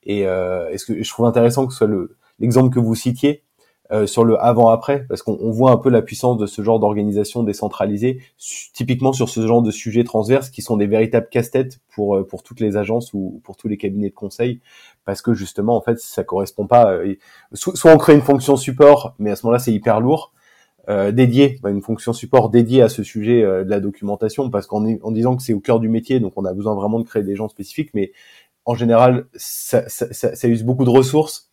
Et euh, est-ce que je trouve intéressant que ce soit le, l'exemple que vous citiez euh, sur le avant-après, parce qu'on voit un peu la puissance de ce genre d'organisation décentralisée, typiquement sur ce genre de sujets transverses qui sont des véritables casse-têtes pour euh, pour toutes les agences ou pour tous les cabinets de conseil, parce que justement en fait ça correspond pas. Euh, soit on crée une fonction support, mais à ce moment-là c'est hyper lourd. Euh, dédié, bah, une fonction support dédiée à ce sujet de la documentation, parce qu'en en disant que c'est au cœur du métier, donc on a besoin vraiment de créer des gens spécifiques, mais en général, ça, ça, ça, ça use beaucoup de ressources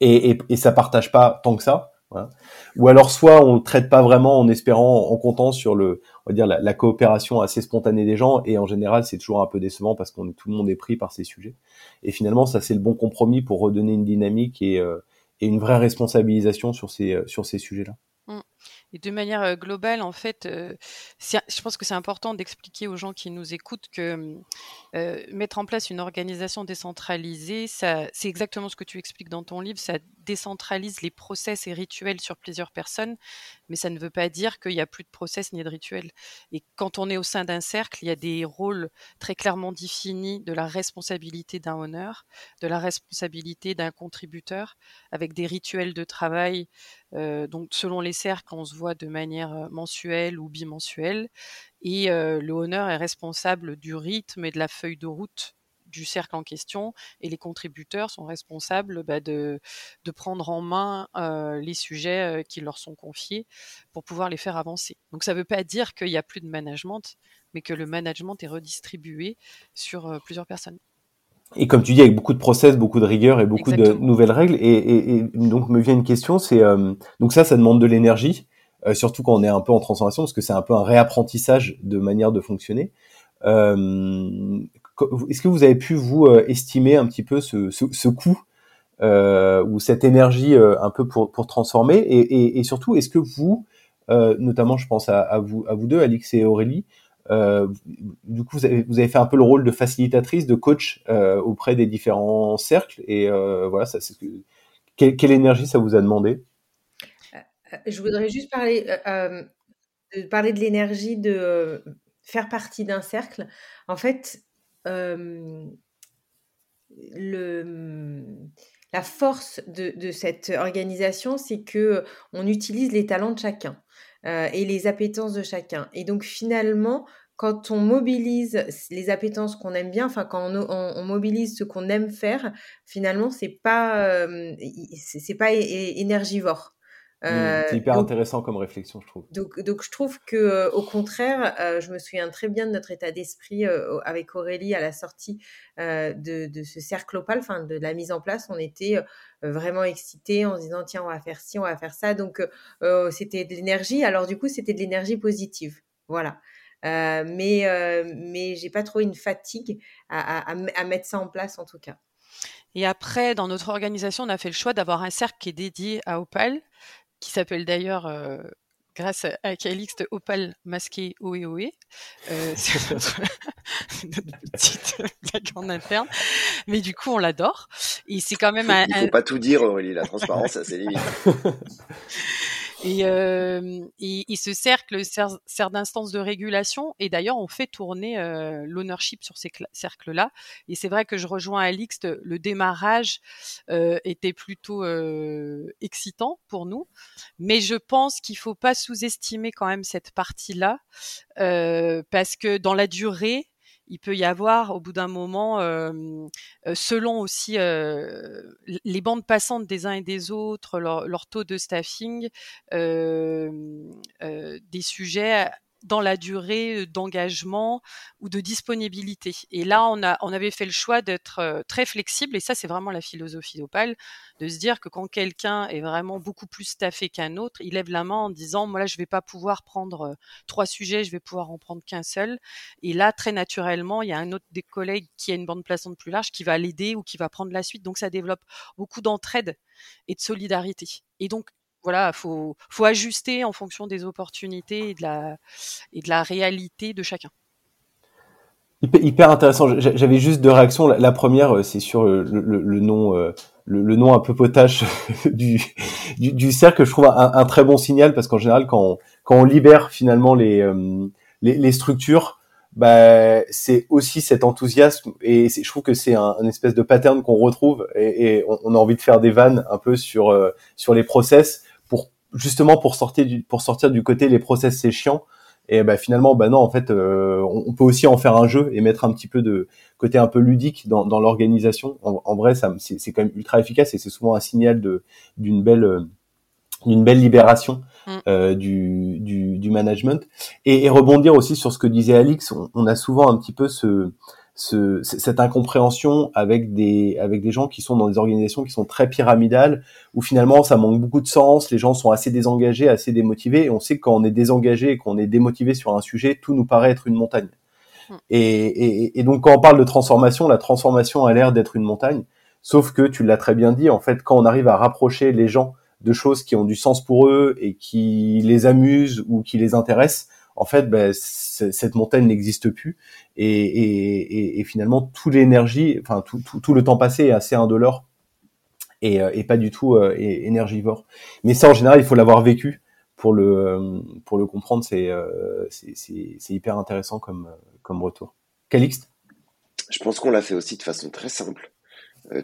et, et, et ça partage pas tant que ça. Voilà. Ou alors soit on le traite pas vraiment en espérant, en comptant sur le, on va dire la, la coopération assez spontanée des gens. Et en général, c'est toujours un peu décevant parce qu'on tout le monde est pris par ces sujets. Et finalement, ça c'est le bon compromis pour redonner une dynamique et, euh, et une vraie responsabilisation sur ces euh, sur ces sujets-là. Mmh. Et de manière globale, en fait, je pense que c'est important d'expliquer aux gens qui nous écoutent que mettre en place une organisation décentralisée, c'est exactement ce que tu expliques dans ton livre, décentralise les process et rituels sur plusieurs personnes, mais ça ne veut pas dire qu'il n'y a plus de process ni de rituels. Et quand on est au sein d'un cercle, il y a des rôles très clairement définis de la responsabilité d'un honneur, de la responsabilité d'un contributeur, avec des rituels de travail. Euh, donc selon les cercles, on se voit de manière euh, mensuelle ou bimensuelle, et euh, le honneur est responsable du rythme et de la feuille de route du cercle en question et les contributeurs sont responsables bah, de, de, prendre en main euh, les sujets qui leur sont confiés pour pouvoir les faire avancer. Donc ça ne veut pas dire qu'il n'y a plus de management, mais que le management est redistribué sur euh, plusieurs personnes. Et comme tu dis, avec beaucoup de process, beaucoup de rigueur et beaucoup Exactement. de nouvelles règles. Et, et, et, donc me vient une question, c'est euh, donc ça, ça demande de l'énergie, surtout quand on est un peu en transformation, parce que c'est un peu un réapprentissage de manière de fonctionner. Euh, est-ce que vous avez pu vous euh, estimer un petit peu ce, ce, coût euh, ou cette énergie euh, un peu pour, pour transformer? Et, et, surtout est-ce que vous, notamment je pense à, vous à vous deux, Alix et Aurélie, du coup vous avez, vous avez, fait un peu le rôle de facilitatrice, de coach auprès des différents cercles? Et voilà, ça, c'est quelle, quelle, énergie ça vous a demandé? Je voudrais juste parler parler de l'énergie de faire partie d'un cercle. En fait, euh, la force de, cette organisation, c'est que on utilise les talents de chacun euh, et les appétences de chacun. Et donc finalement, quand on mobilise les appétences qu'on aime bien, enfin quand on mobilise ce qu'on aime faire, finalement c'est pas euh, c'est pas énergivore. Euh, c'est hyper donc, intéressant comme réflexion, je trouve. Donc, donc je trouve que, au contraire, euh, je me souviens très bien de notre état d'esprit euh, avec Aurélie à la sortie euh, de, de, ce cercle opal, enfin de la mise en place. On était vraiment excités en se disant tiens, on va faire ci, on va faire ça. Donc c'était de l'énergie. Alors du coup, c'était de l'énergie positive. Voilà. mais mais j'ai pas trop une fatigue à, à, à mettre ça en place en tout cas. Et après, dans notre organisation, on a fait le choix d'avoir un cercle qui est dédié à Opal, qui s'appelle d'ailleurs, grâce à Calixte, Opal masqué Oé Euh, c'est notre, notre, petite blague en interne. Mais du coup, on l'adore. Et c'est quand même un. Il faut un... pas tout dire, Aurélie. La transparence, c'est limite. Et, euh, et, et, ce cercle sert, d'instance de régulation. Et d'ailleurs, on fait tourner euh, l'ownership sur ces cercles-là. Et c'est vrai que je rejoins Alix, le démarrage euh, était plutôt excitant pour nous. Mais je pense qu'il faut pas sous-estimer quand même cette partie-là, parce que dans la durée, il peut y avoir au bout d'un moment, selon aussi les bandes passantes des uns et des autres, leur, taux de staffing, des sujets dans la durée d'engagement ou de disponibilité. Et là, on, avait fait le choix d'être très flexible, et ça, c'est vraiment la philosophie d'Opal, de se dire que quand quelqu'un est vraiment beaucoup plus staffé qu'un autre, il lève la main en disant, moi là, je vais pas pouvoir prendre trois sujets, je vais pouvoir en prendre qu'un seul. Et là, très naturellement, il y a un autre des collègues qui a une bande plaçante plus large qui va l'aider ou qui va prendre la suite. Donc, ça développe beaucoup d'entraide et de solidarité. Et donc, voilà, faut faut ajuster en fonction des opportunités et de la et de la réalité de chacun. Hyper, intéressant. J'avais juste deux réactions. La première, euh, c'est sur euh, le, nom, euh, le, nom un peu potache du, du, cercle. Je trouve un, très bon signal parce qu'en général, quand on, quand on libère finalement les, les, structures, bah, c'est aussi cet enthousiasme et je trouve que c'est un, espèce de pattern qu'on retrouve et, on, a envie de faire des vannes un peu sur sur les process justement pour sortir du pour sortir du côté les process c'est chiant. Et bah finalement bah non en fait euh, on, peut aussi en faire un jeu et mettre un petit peu de côté un peu ludique dans, dans l'organisation. En, vrai ça c'est quand même ultra efficace et c'est souvent un signal de d'une belle d'une belle libération mm. euh, du, du, du management. Et, et, rebondir aussi sur ce que disait Alix on, on a souvent un petit peu ce ce, cette incompréhension avec des avec des gens qui sont dans des organisations qui sont très pyramidales où finalement ça manque beaucoup de sens, les gens sont assez désengagés, assez démotivés et on sait que quand on est désengagé et qu'on est démotivé sur un sujet, tout nous paraît être une montagne. Hmm. Et, et, et, donc quand on parle de transformation, la transformation a l'air d'être une montagne, sauf que tu l'as très bien dit, en fait quand on arrive à rapprocher les gens de choses qui ont du sens pour eux et qui les amusent ou qui les intéressent, en fait, ben, cette montagne n'existe plus et, finalement toute l'énergie, enfin tout, le temps passé est assez indolore et, euh, pas du tout euh, énergivore. Mais ça, en général, il faut l'avoir vécu pour le euh, comprendre. C'est hyper intéressant comme retour. Calixte? Je pense qu'on l'a fait aussi de façon très simple,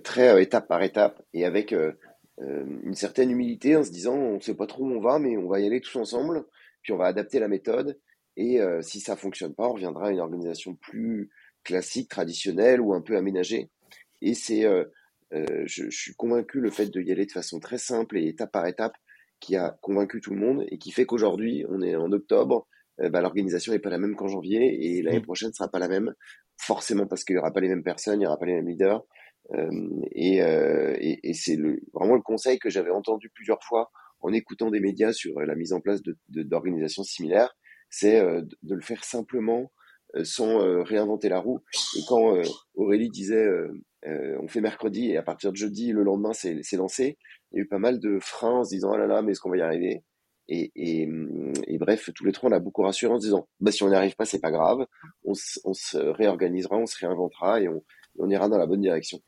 très étape par étape et avec une certaine humilité en se disant on sait pas trop où on va, mais on va y aller tous ensemble puis on va adapter la méthode. Et euh, si ça fonctionne pas, on reviendra à une organisation plus classique, traditionnelle ou un peu aménagée. Et c'est, euh, euh, je, je, suis convaincu le fait de y aller de façon très simple et étape par étape qui a convaincu tout le monde et qui fait qu'aujourd'hui, on est en octobre, bah, l'organisation n'est pas la même qu'en janvier et l'année mmh. prochaine ne sera pas la même, forcément parce qu'il n'y aura pas les mêmes personnes, il n'y aura pas les mêmes leaders. et, et, et c'est le, vraiment le conseil que j'avais entendu plusieurs fois en écoutant des médias sur euh, la mise en place d'organisations similaires, c'est euh, de le faire simplement euh, sans réinventer la roue. Et quand Aurélie disait on fait mercredi et à partir de jeudi, le lendemain, c'est lancé, il y a eu pas mal de freins en se disant oh là là, mais est-ce qu'on va y arriver? Et, bref, tous les trois, on a beaucoup rassuré en se disant bah, si on n'y arrive pas, c'est pas grave, on, se réorganisera, on se réinventera et on ira dans la bonne direction.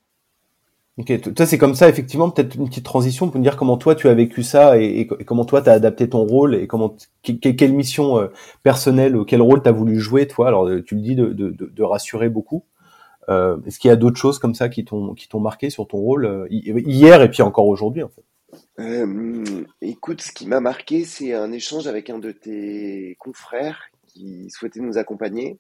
Ok, toi c'est comme ça effectivement peut-être une petite transition pour me dire comment toi tu as vécu ça et, comment toi tu as adapté ton rôle et comment quelle mission euh, personnelle ou quel rôle tu as voulu jouer toi? Alors euh, tu le dis de, rassurer beaucoup. Euh, est-ce qu'il y a d'autres choses comme ça qui t'ont qui t'ont marqué sur ton rôle euh, hier et puis encore aujourd'hui écoute ce qui m'a marqué c'est un échange avec un de tes confrères qui souhaitait nous accompagner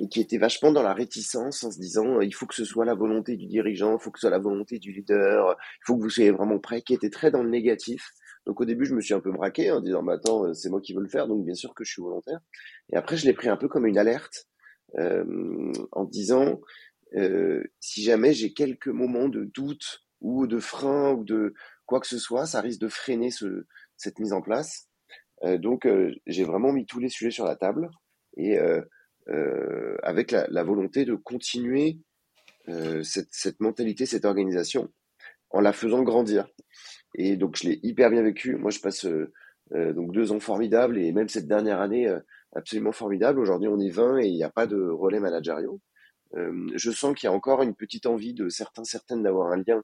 et qui était vachement dans la réticence en se disant il faut que ce soit la volonté du dirigeant, il faut que ce soit la volonté du leader, il faut que vous soyez vraiment prêt, qui était très dans le négatif. Donc au début, je me suis un peu braqué en disant bah, attends, c'est moi qui veux le faire, donc bien sûr que je suis volontaire. Et après, je l'ai pris un peu comme une alerte euh, en disant euh, si jamais j'ai quelques moments de doute ou de frein ou de quoi que ce soit, ça risque de freiner ce, cette mise en place. Euh, donc euh, j'ai vraiment mis tous les sujets sur la table et euh, euh, avec la, volonté de continuer euh, cette, mentalité, cette organisation, en la faisant grandir. Et donc je l'ai hyper bien vécu. Moi, je passe euh, donc deux ans formidables et même cette dernière année absolument formidable. Aujourd'hui, on est 20 et il n'y a pas de relais managériaux. je sens qu'il y a encore une petite envie de certains, certaines d'avoir un lien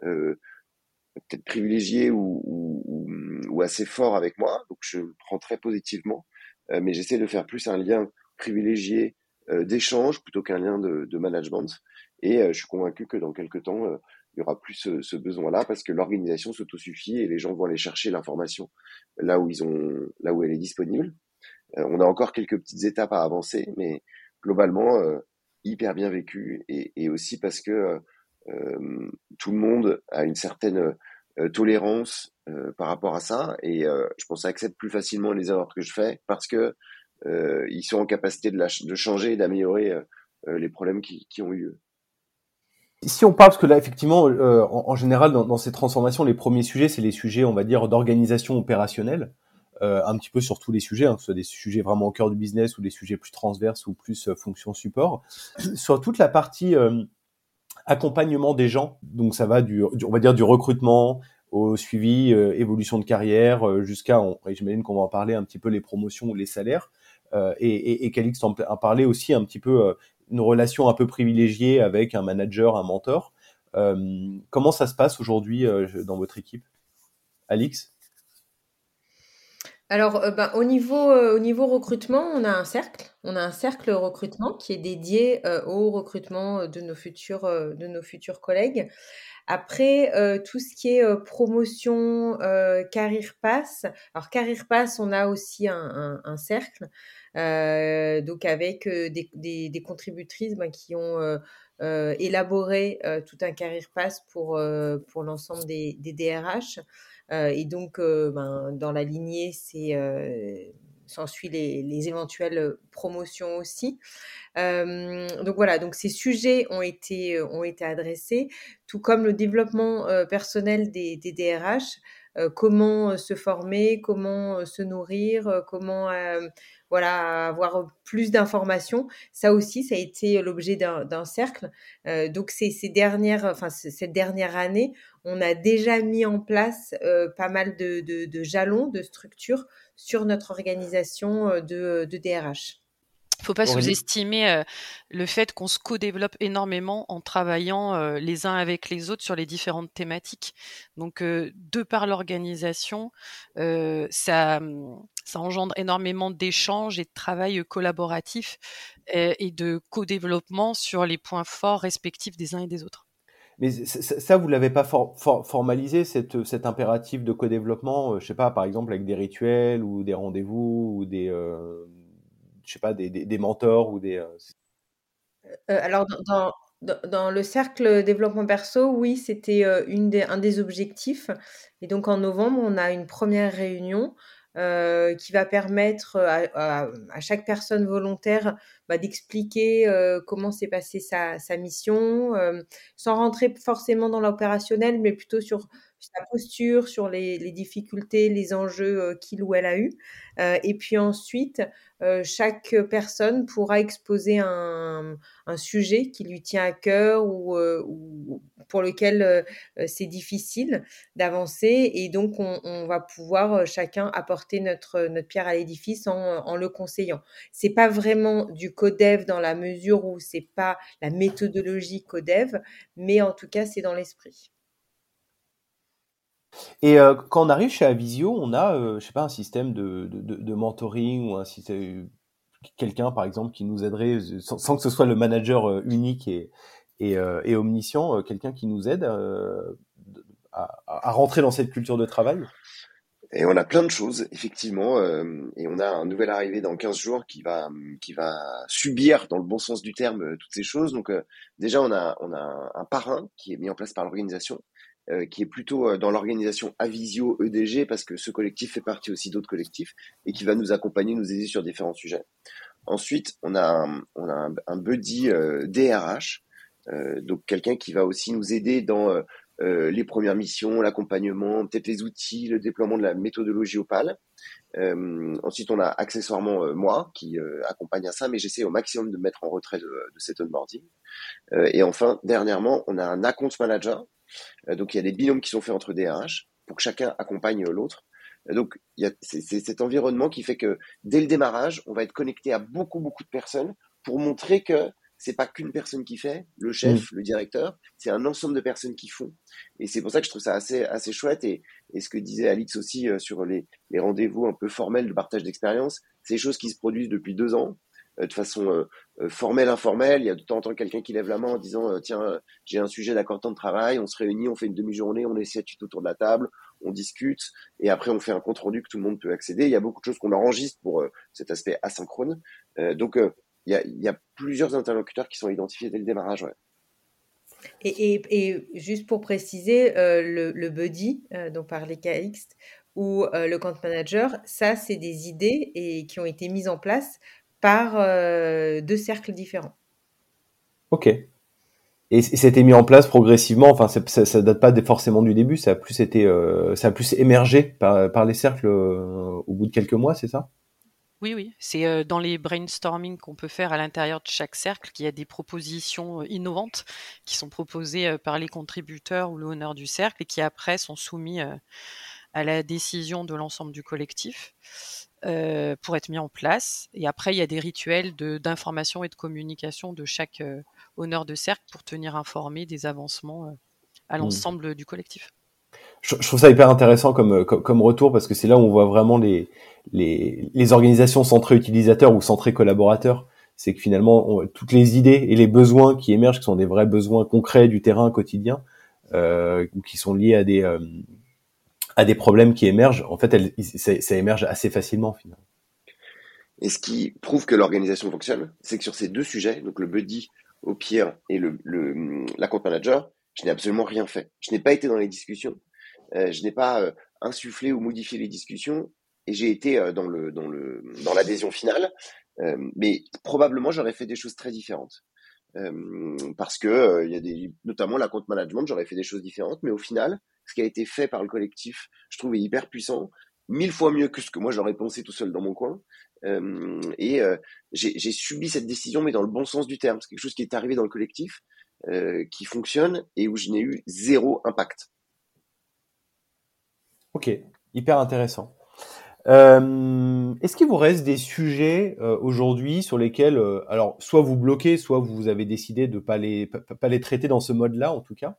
peut-être privilégié ou, assez fort avec moi. Donc je le prends très positivement, mais j'essaie de faire plus un lien privilégié euh, d'échange plutôt qu'un lien de, management. Et euh, je suis convaincu que dans quelques temps, euh, il y aura plus ce, besoin-là parce que l'organisation s'autosuffit et les gens vont aller chercher l'information là où là où elle est disponible. on a encore quelques petites étapes à avancer, mais globalement, hyper bien vécu et, aussi parce que tout le monde a une certaine tolérance par rapport à ça et je pense accepte plus facilement les erreurs que je fais parce que ils sont en capacité de, de changer et d'améliorer les problèmes qui, qui, ont eu lieu. Si on parle, parce que là, effectivement, en, général, dans, dans, ces transformations, les premiers sujets, c'est les sujets, on va dire, d'organisation opérationnelle, euh, un petit peu sur tous les sujets, hein, que ce soit des sujets vraiment au cœur du business ou des sujets plus transverses ou plus fonction support. Sur toute la partie accompagnement des gens. Donc ça va du, on va dire du recrutement au suivi, euh, évolution de carrière, euh, jusqu'à, j'imagine qu'on va en parler un petit peu les promotions ou les salaires. Euh, et, et, et Calix en, parlait aussi un petit peu une relation un peu privilégiée avec un manager, un mentor. comment ça se passe aujourd'hui dans votre équipe, Alix? Alors, euh, ben, au niveau, euh, au niveau recrutement, on a un cercle. On a un cercle recrutement qui est dédié euh, au recrutement de nos futurs, de nos futurs collègues. Après, tout ce qui est promotion, Career Pass. Alors, Career Pass, on a aussi un, cercle, donc avec des, des, des, contributrices ben, qui ont élaboré tout un Career Pass pour, pour l'ensemble des, DRH. Euh, et donc, euh, ben, dans la lignée, c'est euh, s'ensuit les, les, éventuelles promotions aussi. donc voilà, donc ces sujets ont été, ont été adressés, tout comme le développement personnel des DRH, comment se former, comment se nourrir, comment voilà, avoir plus d'informations. Ça aussi, ça a été l'objet d'un cercle. Euh, donc, ces, dernières, enfin, cette dernière année, on a déjà mis en place euh, pas mal de, jalons, de structures sur notre organisation euh, de DRH. Il ne faut pas sous-estimer euh, le fait qu'on se co-développe énormément en travaillant euh, les uns avec les autres sur les différentes thématiques. Donc, euh, de par l'organisation, ça, ça engendre énormément d'échanges et de travail collaboratif et, de co-développement sur les points forts respectifs des uns et des autres. Mais ça, vous l'avez pas formalisé, cette, cet impératif de co-développement, je sais pas, par exemple avec des rituels ou des rendez-vous ou des, je sais pas, des, des, mentors ou des. Euh, euh, alors, dans, dans, le cercle développement perso, oui, c'était euh, des, un des objectifs. Et donc, en novembre, on a une première réunion qui va permettre à, à, chaque personne volontaire bah, d'expliquer comment s'est passée sa, sa mission, sans rentrer forcément dans l'opérationnel, mais plutôt sur sa posture, sur les, les difficultés, les enjeux qu'il ou elle a eu. et puis ensuite, euh, chaque personne pourra exposer un, un, sujet qui lui tient à cœur ou, euh, ou pour lequel euh, c'est difficile d'avancer et donc on, on, va pouvoir chacun apporter notre, notre pierre à l'édifice en, en, le conseillant. C'est pas vraiment du codev dans la mesure où c'est pas la méthodologie codev, mais en tout cas c'est dans l'esprit. Et euh, quand on arrive chez Avisio, on a, euh, je sais pas, un système de, mentoring ou système, quelqu'un par exemple qui nous aiderait, sans, sans, que ce soit le manager euh, unique et, omniscient, quelqu'un qui nous aide à, rentrer dans cette culture de travail? Et on a plein de choses, effectivement, et on a un nouvel arrivé dans 15 jours qui va subir, dans le bon sens du terme, toutes ces choses. Donc déjà, on a un parrain qui est mis en place par l'organisation, euh, qui est plutôt euh, dans l'organisation Avisio EDG, parce que ce collectif fait partie aussi d'autres collectifs, et qui va nous accompagner, nous aider sur différents sujets. Ensuite, on a un, buddy euh, DRH, donc quelqu'un qui va aussi nous aider dans les premières missions, l'accompagnement, peut-être les outils, le déploiement de la méthodologie Opal. Euh, ensuite, on a accessoirement moi qui accompagne à ça, mais j'essaie au maximum de mettre en retrait de, cet onboarding. et enfin, dernièrement, on a un account manager euh, donc il y a des binômes qui sont faits entre DRH pour que chacun accompagne l'autre. Euh, donc c'est cet environnement qui fait que dès le démarrage, on va être connecté à beaucoup beaucoup de personnes pour montrer que c'est pas qu'une personne qui fait, le chef, mmh. le directeur, c'est un ensemble de personnes qui font. Et c'est pour ça que je trouve ça assez assez chouette. Et, et ce que disait Alix aussi euh, sur les, les rendez-vous un peu formels de partage d'expérience, c'est des choses qui se produisent depuis deux ans. Euh, de façon euh, euh, formelle, informelle. Il y a de temps en temps quelqu'un qui lève la main en disant tiens, j'ai un sujet d'accord temps de travail, on se réunit, on fait une demi-journée, on essaie tout autour de la table, on discute et après on fait un compte rendu que tout le monde peut accéder. Il y a beaucoup de choses qu'on enregistre pour cet aspect asynchrone. donc il y a, plusieurs interlocuteurs qui sont identifiés dès le démarrage. Et, juste pour préciser, le, buddy euh, dont parlait KX ou le compte manager, ça, c'est des idées et qui ont été mises en place par euh, deux cercles différents. Ok. Et c'était mis en place progressivement. Enfin, ça, ça date pas forcément du début. Ça a plus été, euh, ça a plus émergé par, par les cercles euh, au bout de quelques mois, c'est ça? Oui, oui. C'est euh, dans les brainstorming qu'on peut faire à l'intérieur de chaque cercle qu'il y a des propositions innovantes qui sont proposées euh, par les contributeurs ou l'honneur du cercle et qui après sont soumis à la décision de l'ensemble du collectif. Euh, pour être mis en place. Et après, il y a des rituels d'information et de communication de chaque euh, honneur de cercle pour tenir informé des avancements euh, à mmh. l'ensemble mmh. du collectif. Je, je, trouve ça hyper intéressant comme, comme, comme retour parce que c'est là où on voit vraiment les, les, les organisations centrées utilisateurs ou centrées collaborateurs. C'est que finalement, on, toutes les idées et les besoins qui émergent, qui sont des vrais besoins concrets du terrain quotidien, euh, ou qui sont liés à des, à des problèmes qui émergent, en fait, ça, émerge assez facilement finalement. Et ce qui prouve que l'organisation fonctionne, c'est que sur ces deux sujets, donc le buddy au pire et le, la compte manager, je n'ai absolument rien fait. Je n'ai pas été dans les discussions, euh, je n'ai pas euh, insufflé ou modifié les discussions, et j'ai été euh, dans le dans le dans l'adhésion finale. Mais probablement j'aurais fait des choses très différentes. Parce que il y a des notamment la compte management, j'aurais fait des choses différentes, mais au final, ce qui a été fait par le collectif, je trouve, est hyper puissant, mille fois mieux que ce que moi j'aurais pensé tout seul dans mon coin. Euh, et euh, j'ai subi cette décision, mais dans le bon sens du terme. C'est quelque chose qui est arrivé dans le collectif, euh, qui fonctionne et où je n'ai eu zéro impact. Ok, hyper intéressant. Est-ce qu'il vous reste des sujets aujourd'hui sur lesquels, alors, soit vous bloquez, soit vous avez décidé de pas les pas les traiter dans ce mode-là, en tout cas,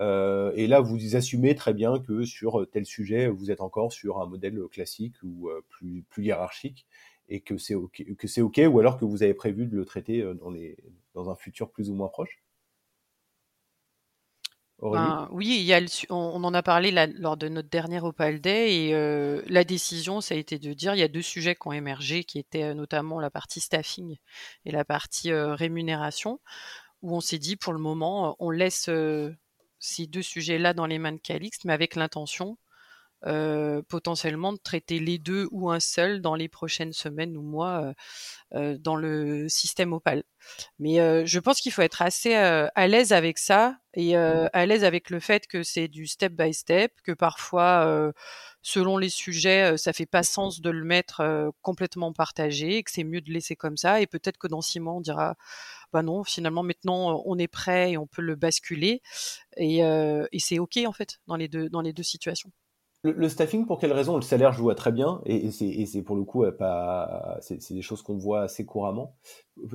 euh, et là, vous assumez très bien que sur tel sujet, vous êtes encore sur un modèle classique ou euh, plus, plus hiérarchique et que c'est ok, ok, ou alors que vous avez prévu de le traiter euh, dans les dans un futur plus ou moins proche? Ben, oui, il y a on, en a parlé lors de notre dernier Opal Day et la décision, ça a été de dire il y a deux sujets qui ont émergé, qui étaient notamment la partie staffing et la partie rémunération, où on s'est dit pour le moment, on laisse ces deux sujets-là dans les mains de Calix, mais avec l'intention euh, potentiellement de traiter les deux ou un seul dans les prochaines semaines ou mois euh, euh, dans le système Opal. Mais euh, je pense qu'il faut être assez euh, à l'aise avec ça et euh, à l'aise avec le fait que c'est du step by step, que parfois, selon les sujets, ça fait pas sens de le mettre complètement partagé, que c'est mieux de laisser comme ça. Et peut-être que dans six mois, on dira bah non, finalement maintenant on est prêt et on peut le basculer. Et, c'est ok en fait dans les deux dans les deux situations. Le, staffing, pour quelle raison? Le salaire, je vois très bien, et, c'est pour le coup pas, c'est des choses qu'on voit assez couramment.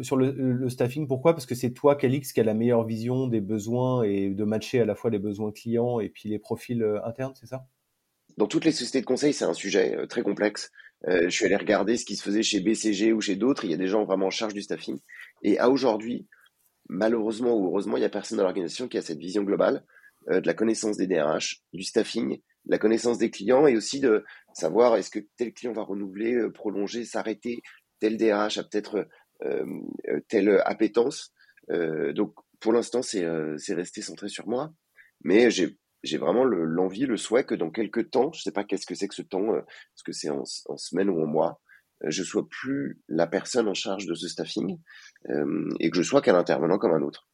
Sur le, le staffing, pourquoi? Parce que c'est toi, Calix, qui a la meilleure vision des besoins et de matcher à la fois les besoins clients et puis les profils internes, c'est ça? Dans toutes les sociétés de conseil, c'est un sujet euh, très complexe. Euh, je suis allé regarder ce qui se faisait chez BCG ou chez d'autres. Il y a des gens vraiment en charge du staffing. Et à aujourd'hui, malheureusement ou heureusement, il n'y a personne dans l'organisation qui a cette vision globale euh, de la connaissance des DRH, du staffing, la connaissance des clients et aussi de savoir est-ce que tel client va renouveler, euh, prolonger, s'arrêter, tel DRH a peut-être euh, euh, telle appétence. donc pour l'instant, c'est resté centré sur moi. Mais j'ai j'ai vraiment l'envie, le, souhait que dans quelques temps, je sais pas qu'est-ce que c'est que ce temps, euh, est-ce que c'est en, en, semaine ou en mois, euh, je sois plus la personne en charge de ce staffing euh, et que je sois qu'un intervenant comme un autre.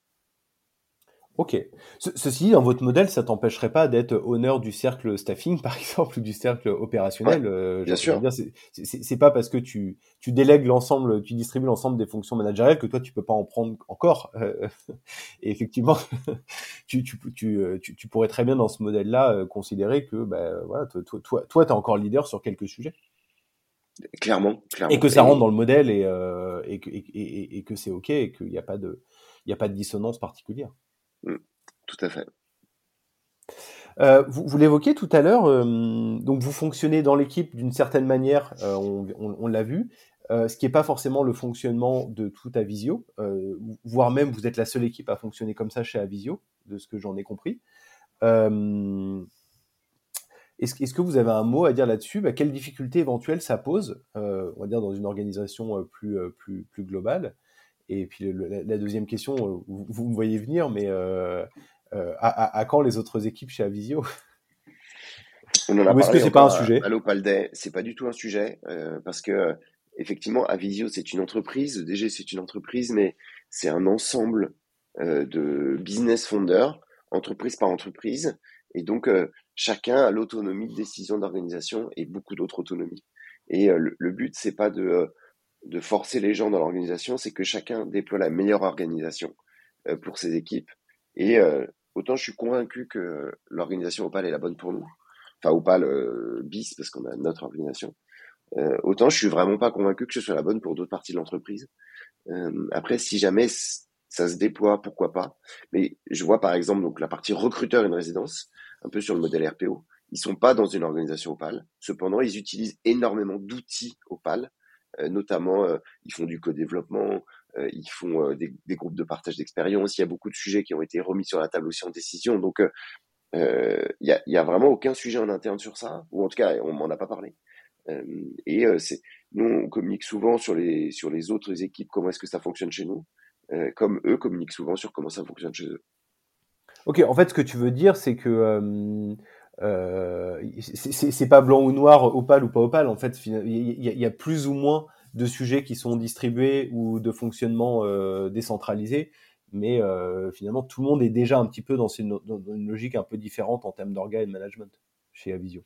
Ok. ceci, dans votre modèle, ça t'empêcherait pas d'être honneur du cercle staffing, par exemple, ou du cercle opérationnel. Ouais, euh, bien sûr. C'est pas parce que tu, tu délègues l'ensemble, tu distribues l'ensemble des fonctions managériales que toi, tu peux pas en prendre encore. Euh, et effectivement, tu, tu, tu, tu, tu pourrais très bien, dans ce modèle-là, euh, considérer que bah, voilà, toi, toi, toi, tu es encore leader sur quelques sujets. Clairement, clairement. Et que ça rentre dans le modèle et, euh, et, et, et, et que c'est OK et qu'il n'y a, pas de, il a pas de dissonance particulière. Mmh, tout à fait. Euh, vous, l'évoquiez tout à l'heure, euh, donc vous fonctionnez dans l'équipe d'une certaine manière, euh, on, l'a vu, ce qui n'est pas forcément le fonctionnement de tout Avisio, voire même vous êtes la seule équipe à fonctionner comme ça chez Avisio, de ce que j'en ai compris. Est-ce, que vous avez un mot à dire là-dessus? Bah, Quelles difficultés éventuelles ça pose, on va dire dans une organisation plus globale? Et puis la, deuxième question, vous, me voyez venir, mais à, quand les autres équipes chez Avisio? On en a Ou est-ce que c'est pas un sujet? À l'Opal c'est pas du tout un sujet parce que effectivement, Avisio c'est une entreprise, DG c'est une entreprise, mais c'est un ensemble de business founders, entreprise par entreprise, et donc chacun a l'autonomie de décision d'organisation et beaucoup d'autres autonomies. Et le, le, but c'est pas de de forcer les gens dans l'organisation, c'est que chacun déploie la meilleure organisation pour ses équipes. Et autant je suis convaincu que l'organisation Opal est la bonne pour nous, enfin Opal bis parce qu'on a notre organisation. Euh, autant je suis vraiment pas convaincu que ce soit la bonne pour d'autres parties de l'entreprise. Euh, après, si jamais ça se déploie, pourquoi pas. Mais je vois par exemple donc la partie recruteur une résidence, un peu sur le modèle RPO. Ils sont pas dans une organisation Opal. Cependant, ils utilisent énormément d'outils Opal. Euh, notamment, euh, ils font du co-développement, euh, ils font des, des, groupes de partage d'expérience. Il y a beaucoup de sujets qui ont été remis sur la table aussi en décision. Donc, il y a, y, a, vraiment aucun sujet en interne sur ça, ou en tout cas, on m'en a pas parlé. Et c'est, nous, on communique souvent sur les, sur les autres équipes, comment est-ce que ça fonctionne chez nous, comme eux communiquent souvent sur comment ça fonctionne chez eux. Ok, en fait, ce que tu veux dire, c'est que euh, c'est pas blanc ou noir, opale ou pas opale. En fait, il y, y, a plus ou moins de sujets qui sont distribués ou de fonctionnement euh, décentralisé, mais euh, finalement, tout le monde est déjà un petit peu dans une, dans une logique un peu différente en termes d'organes et de management chez Avisio.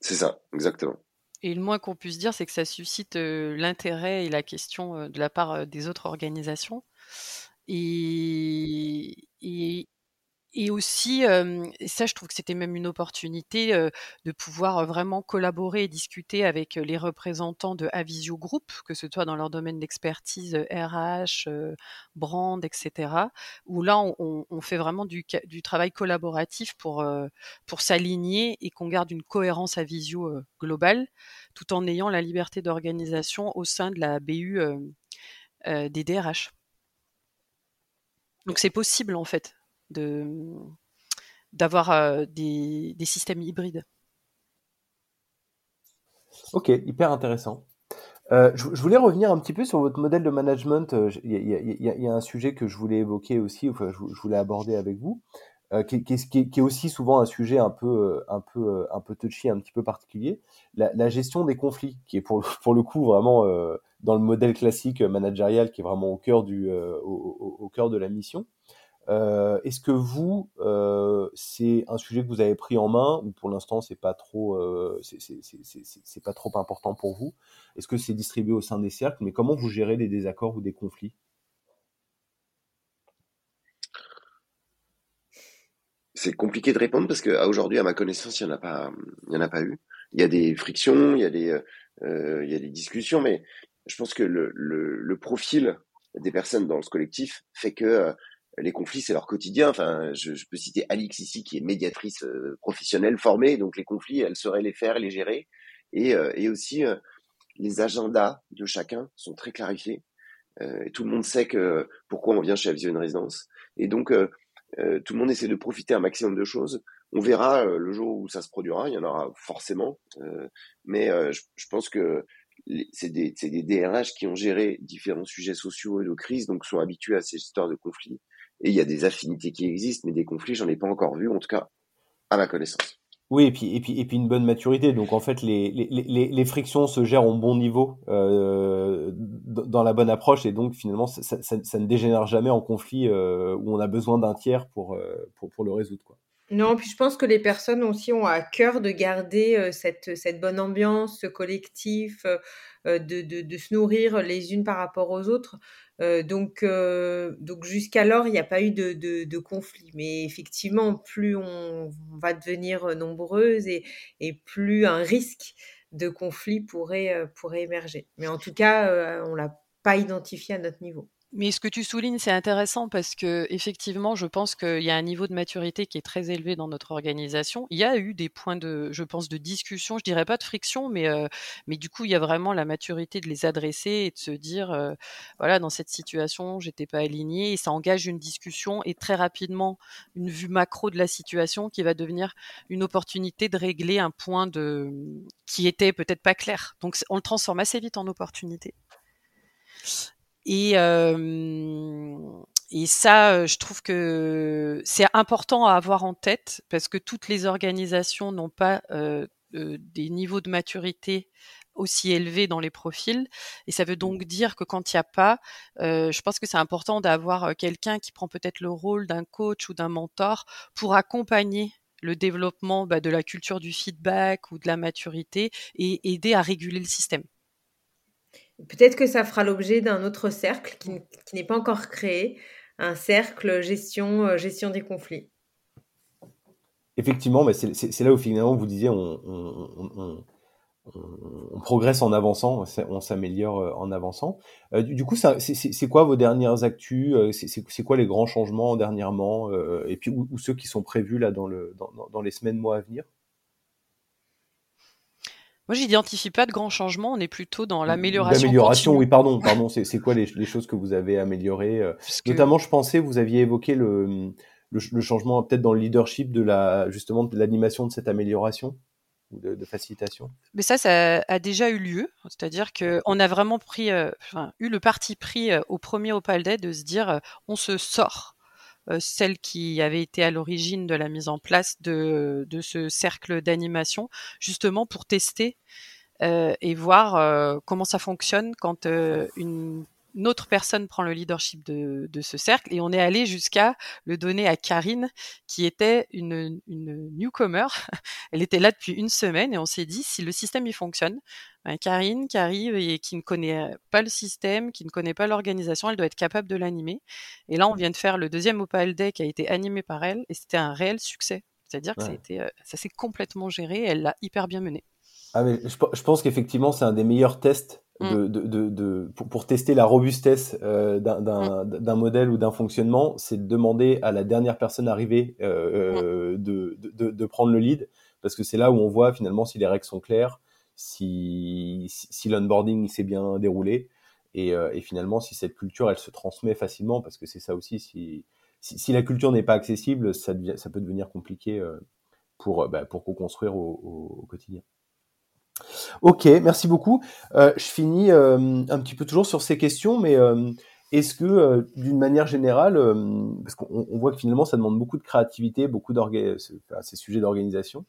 C'est ça, exactement. Et le moins qu'on puisse dire, c'est que ça suscite l'intérêt et la question de la part des autres organisations. Et, et, et aussi, et ça, je trouve que c'était même une opportunité de pouvoir vraiment collaborer et discuter avec les représentants de Avisio Group, que ce soit dans leur domaine d'expertise RH, brand, etc. Où là, on, on fait vraiment du, du, travail collaboratif pour pour s'aligner et qu'on garde une cohérence Avisio globale, tout en ayant la liberté d'organisation au sein de la BU des DRH. Donc c'est possible en fait d'avoir euh, des, des, systèmes hybrides. Ok, hyper intéressant. Euh, je, voulais revenir un petit peu sur votre modèle de management. Il y, a un sujet que je voulais évoquer aussi, enfin, je, voulais aborder avec vous, euh, qui, est aussi souvent un sujet un peu, un peu, un peu touchy, un petit peu particulier. La, gestion des conflits, qui est pour, pour le coup vraiment dans le modèle classique managérial, qui est vraiment au cœur du, au, cœur de la mission. Euh, Est-ce que vous, euh, c'est un sujet que vous avez pris en main ou pour l'instant c'est pas trop, euh, c'est pas trop important pour vous? Est-ce que c'est distribué au sein des cercles? Mais comment vous gérez les désaccords ou des conflits? C'est compliqué de répondre parce que aujourd'hui, à ma connaissance, il n'y en a pas, il y en a pas eu. Il y a des frictions, il y a des, euh, il y a des discussions, mais je pense que le, le, le profil des personnes dans ce collectif fait que euh, les conflits, c'est leur quotidien. Enfin, je, je, peux citer Alix ici, qui est médiatrice euh, professionnelle formée, donc les conflits, elle saurait les faire, les gérer. Et, euh, et aussi, euh, les agendas de chacun sont très clarifiés. et tout le monde sait que pourquoi on vient chez Avision une résidence. Et donc, tout le monde essaie de profiter un maximum de choses. On verra le jour où ça se produira, il y en aura forcément. mais je, je, pense que c'est des, des DRH qui ont géré différents sujets sociaux et de crise, donc sont habitués à ces histoires de conflits et il y a des affinités qui existent, mais des conflits, j'en ai pas encore vu, en tout cas, à ma connaissance. Oui, et puis, et puis, et puis une bonne maturité. Donc en fait, les, les, les, les frictions se gèrent au bon niveau, euh, dans la bonne approche, et donc finalement, ça, ça, ça ne dégénère jamais en conflit euh, où on a besoin d'un tiers pour, euh, pour, pour le résoudre. Quoi. Non, puis je pense que les personnes aussi ont à cœur de garder euh, cette, cette bonne ambiance, ce collectif, euh, de, de, de, se nourrir les unes par rapport aux autres. Euh, donc, euh, donc jusqu'alors, il n'y a pas eu de, de, de, conflit. Mais effectivement, plus on, va devenir nombreuses et, et plus un risque de conflit pourrait, euh, pourrait émerger. Mais en tout cas, on l'a pas identifié à notre niveau. Mais ce que tu soulignes, c'est intéressant parce que effectivement, je pense qu'il y a un niveau de maturité qui est très élevé dans notre organisation. Il y a eu des points de, je pense, de discussion, je dirais pas de friction, mais euh, mais du coup, il y a vraiment la maturité de les adresser et de se dire, euh, voilà, dans cette situation, j'étais pas aligné et ça engage une discussion et très rapidement une vue macro de la situation qui va devenir une opportunité de régler un point de qui était peut-être pas clair. Donc, on le transforme assez vite en opportunité. Et, et ça, je trouve que c'est important à avoir en tête parce que toutes les organisations n'ont pas des niveaux de maturité aussi élevés dans les profils. Et ça veut donc dire que quand il n'y a pas, je pense que c'est important d'avoir quelqu'un qui prend peut-être le rôle d'un coach ou d'un mentor pour accompagner le développement bah, de la culture du feedback ou de la maturité et aider à réguler le système. Peut-être que ça fera l'objet d'un autre cercle qui, n'est pas encore créé, un cercle gestion, euh, gestion des conflits. Effectivement, mais c'est là où finalement vous disiez on, progresse en avançant, on s'améliore euh, en avançant. Euh, du, coup, c'est quoi vos dernières actus C'est quoi les grands changements dernièrement Et puis, ou, ceux qui sont prévus là dans, le, dans les semaines, mois à venir? Moi, j'identifie pas de grands changements. On est plutôt dans l'amélioration. L'amélioration, oui, pardon, pardon. C'est quoi les, les, choses que vous avez améliorées euh, Notamment, je pensais, vous aviez évoqué le, le, changement peut-être dans le leadership de la justement de l'animation de cette amélioration ou de, facilitation. Mais ça, ça a déjà eu lieu. C'est-à-dire qu'on a vraiment pris, euh, enfin, eu le parti pris euh, au premier Opal Day de se dire, on se sort celle qui avait été à l'origine de la mise en place de, de ce cercle d'animation, justement pour tester euh, et voir euh, comment ça fonctionne quand une une autre personne prend le leadership de, de ce cercle et on est allé jusqu'à le donner à Karine qui était une, une newcomer. Elle était là depuis une semaine et on s'est dit si le système il fonctionne, ben Karine qui arrive et qui ne connaît pas le système, qui ne connaît pas l'organisation, elle doit être capable de l'animer. Et là on vient de faire le deuxième Opal Day qui a été animé par elle et c'était un réel succès. C'est-à-dire que ça, a été, euh, ça s'est complètement géré, elle l'a hyper bien mené. Ah mais je, je pense qu'effectivement c'est un des meilleurs tests. De, de, de, pour, pour, tester la robustesse euh, d'un mm. modèle ou d'un fonctionnement, c'est de demander à la dernière personne arrivée euh, mm. de, de, prendre le lead, parce que c'est là où on voit finalement si les règles sont claires, si, si, l'onboarding s'est bien déroulé, et, euh, et, finalement si cette culture elle se transmet facilement, parce que c'est ça aussi, si, si, la culture n'est pas accessible, ça, devient, ça peut devenir compliqué euh, pour, bah, pour co-construire au, au quotidien. Ok, merci beaucoup. Euh, je finis euh, un petit peu toujours sur ces questions, mais euh, est-ce que, d'une manière générale, parce qu'on voit que finalement ça demande beaucoup de créativité, beaucoup d'organisation, ces sujets d'organisation,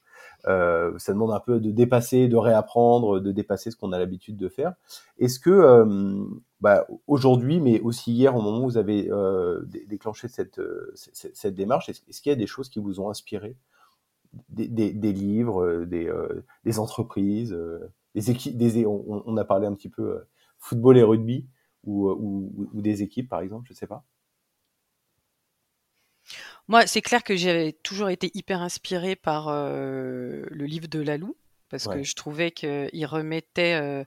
ça demande un peu de dépasser, de réapprendre, de dépasser ce qu'on a l'habitude de faire. Est-ce que bah, aujourd'hui, mais aussi hier, au moment où vous avez déclenché cette, cette démarche, est-ce qu'il y a des choses qui vous ont inspiré? Des, livres, euh, des, euh, des entreprises, euh, des équipes, on, a parlé un petit peu football et rugby, ou, ou, des équipes, par exemple, je ne sais pas. Moi, c'est clair que j'ai toujours été hyper inspirée par le livre de Lalou, parce que je trouvais qu'il remettait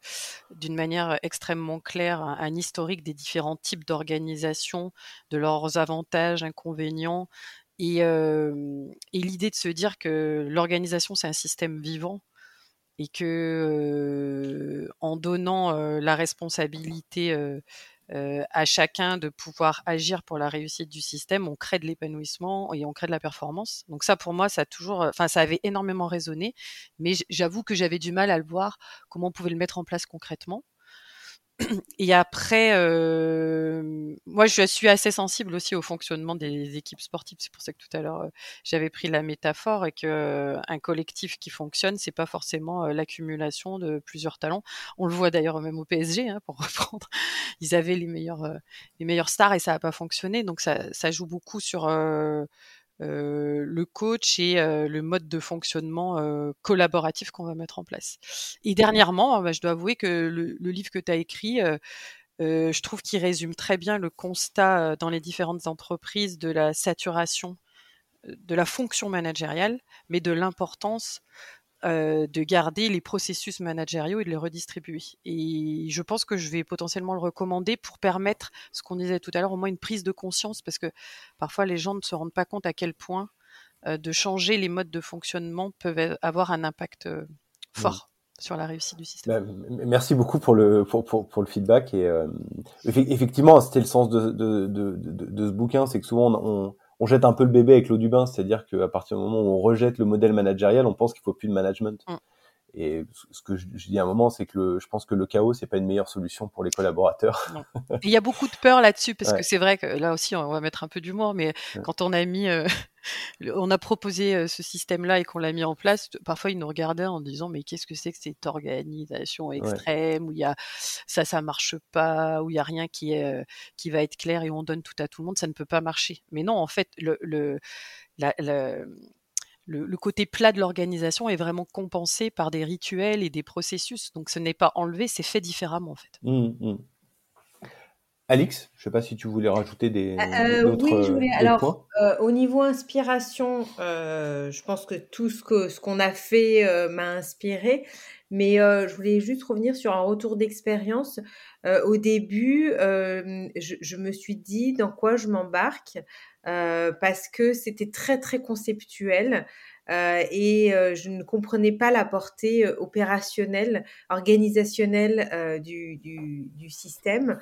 d'une manière extrêmement claire un, historique des différents types d'organisations, de leurs avantages, inconvénients, et, l'idée de se dire que l'organisation, c'est un système vivant et que en donnant la responsabilité à chacun de pouvoir agir pour la réussite du système, on crée de l'épanouissement et on crée de la performance. Donc ça, pour moi, ça ça avait énormément résonné, mais j'avoue que j'avais du mal à le voir comment on pouvait le mettre en place concrètement. Et après, euh, moi, je suis assez sensible aussi au fonctionnement des équipes sportives. C'est pour ça que tout à l'heure, euh, j'avais pris la métaphore et que euh, un collectif qui fonctionne, c'est pas forcément l'accumulation de plusieurs talents. On le voit d'ailleurs même au PSG, hein, pour reprendre. Ils avaient les meilleurs, les meilleurs stars et ça n'a pas fonctionné. Donc ça, ça joue beaucoup sur euh, le coach et euh, le mode de fonctionnement euh, collaboratif qu'on va mettre en place. Et dernièrement, bah, je dois avouer que le, livre que tu as écrit, je trouve qu'il résume très bien le constat dans les différentes entreprises de la saturation de la fonction managériale, mais de l'importance euh, de garder les processus managériaux et de les redistribuer. Et je pense que je vais potentiellement le recommander pour permettre, ce qu'on disait tout à l'heure, au moins une prise de conscience, parce que parfois les gens ne se rendent pas compte à quel point euh, de changer les modes de fonctionnement peuvent avoir un impact euh, mmh. fort. sur la réussite du système. Bah, merci beaucoup pour le pour, pour, le feedback et effectivement c'était le sens de, de, de, de, ce bouquin c'est que souvent on, on jette un peu le bébé avec l'eau du bain, c'est-à-dire qu'à partir du moment où on rejette le modèle managérial, on pense qu'il faut plus de management. Mm. Et ce que je, dis à un moment, c'est que le, je pense que le chaos, c'est pas une meilleure solution pour les collaborateurs. Il y a beaucoup de peur là-dessus parce que c'est vrai que là aussi, on va mettre un peu d'humour, mais quand on a mis, euh, on a proposé euh, ce système-là et qu'on l'a mis en place, parfois ils nous regardaient en disant mais qu'est-ce que c'est que cette organisation extrême où il y a ça, ça marche pas, où il y a rien qui est euh, qui va être clair et on donne tout à tout le monde, ça ne peut pas marcher. Mais non, en fait, le, le la, le, côté plat de l'organisation est vraiment compensé par des rituels et des processus. Donc ce n'est pas enlevé, c'est fait différemment en fait. Mmh, mmh. Alix, je ne sais pas si tu voulais rajouter des euh, euh Oui, je voulais. Alors, euh, au niveau inspiration, euh, je pense que tout ce que ce qu'on a fait m'a inspiré, mais je voulais juste revenir sur un retour d'expérience. au début, je, je, me suis dit dans quoi je m'embarque. Euh, parce que c'était très très conceptuel euh, et euh, je ne comprenais pas la portée opérationnelle, organisationnelle du, du, système.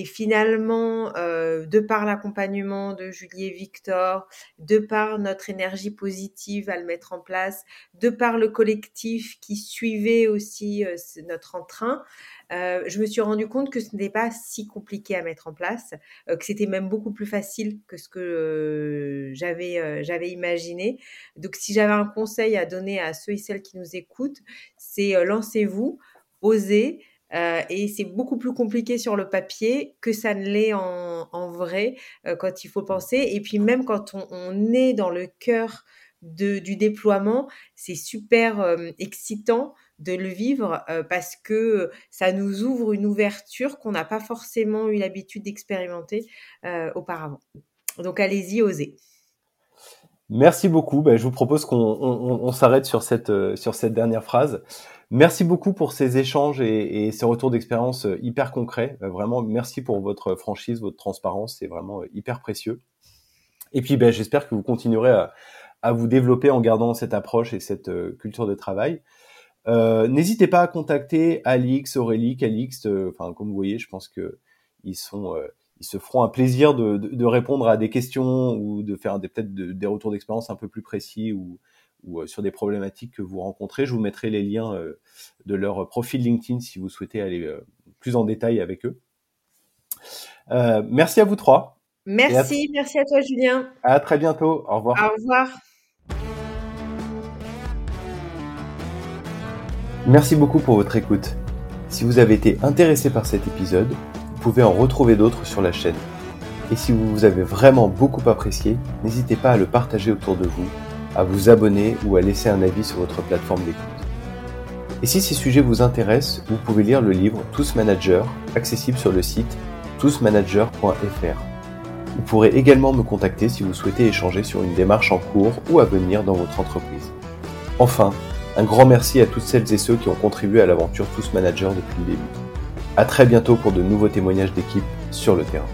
Et finalement, de par l'accompagnement de Julie et Victor, de par notre énergie positive à le mettre en place, de par le collectif qui suivait aussi notre entrain, euh, je me suis rendu compte que ce n'était pas si compliqué à mettre en place, euh, que c'était même beaucoup plus facile que ce que euh, j'avais imaginé. Donc, si j'avais un conseil à donner à ceux et celles qui nous écoutent, c'est lancez-vous, osez. Et c'est beaucoup plus compliqué sur le papier que ça ne l'est en, vrai quand il faut penser. Et puis même quand on, est dans le cœur du déploiement, c'est super excitant de le vivre euh, parce que ça nous ouvre une ouverture qu'on n'a pas forcément eu l'habitude d'expérimenter euh, auparavant. Donc allez-y, osez. Merci beaucoup. Ben, je vous propose qu'on s'arrête euh, sur cette dernière phrase. Merci beaucoup pour ces échanges et, ces retours d'expérience hyper concrets. vraiment, merci pour votre franchise, votre transparence. C'est vraiment hyper précieux. Et puis, ben, j'espère que vous continuerez à, vous développer en gardant cette approche et cette culture de travail. Euh, n'hésitez pas à contacter Alix, Aurélie, Calix. Euh, enfin, comme vous voyez, je pense que ils sont, euh, ils se feront un plaisir de, de, répondre à des questions ou de faire peut-être des retours d'expérience un peu plus précis ou, ou sur des problématiques que vous rencontrez. Je vous mettrai les liens de leur profil LinkedIn si vous souhaitez aller plus en détail avec eux. merci à vous trois. Merci, merci à toi Julien. À très bientôt. Au revoir. Au revoir. Merci beaucoup pour votre écoute. Si vous avez été intéressé par cet épisode, vous pouvez en retrouver d'autres sur la chaîne. Et si vous vous avez vraiment beaucoup apprécié, n'hésitez pas à le partager autour de vous, à vous abonner ou à laisser un avis sur votre plateforme d'écoute. Et si ces sujets vous intéressent, vous pouvez lire le livre Tous Managers, accessible sur le site tousmanager.fr. Vous pourrez également me contacter si vous souhaitez échanger sur une démarche en cours ou à venir dans votre entreprise. Enfin, un grand merci à toutes celles et ceux qui ont contribué à l'aventure Tous Managers depuis le début. À très bientôt pour de nouveaux témoignages d'équipe sur le terrain.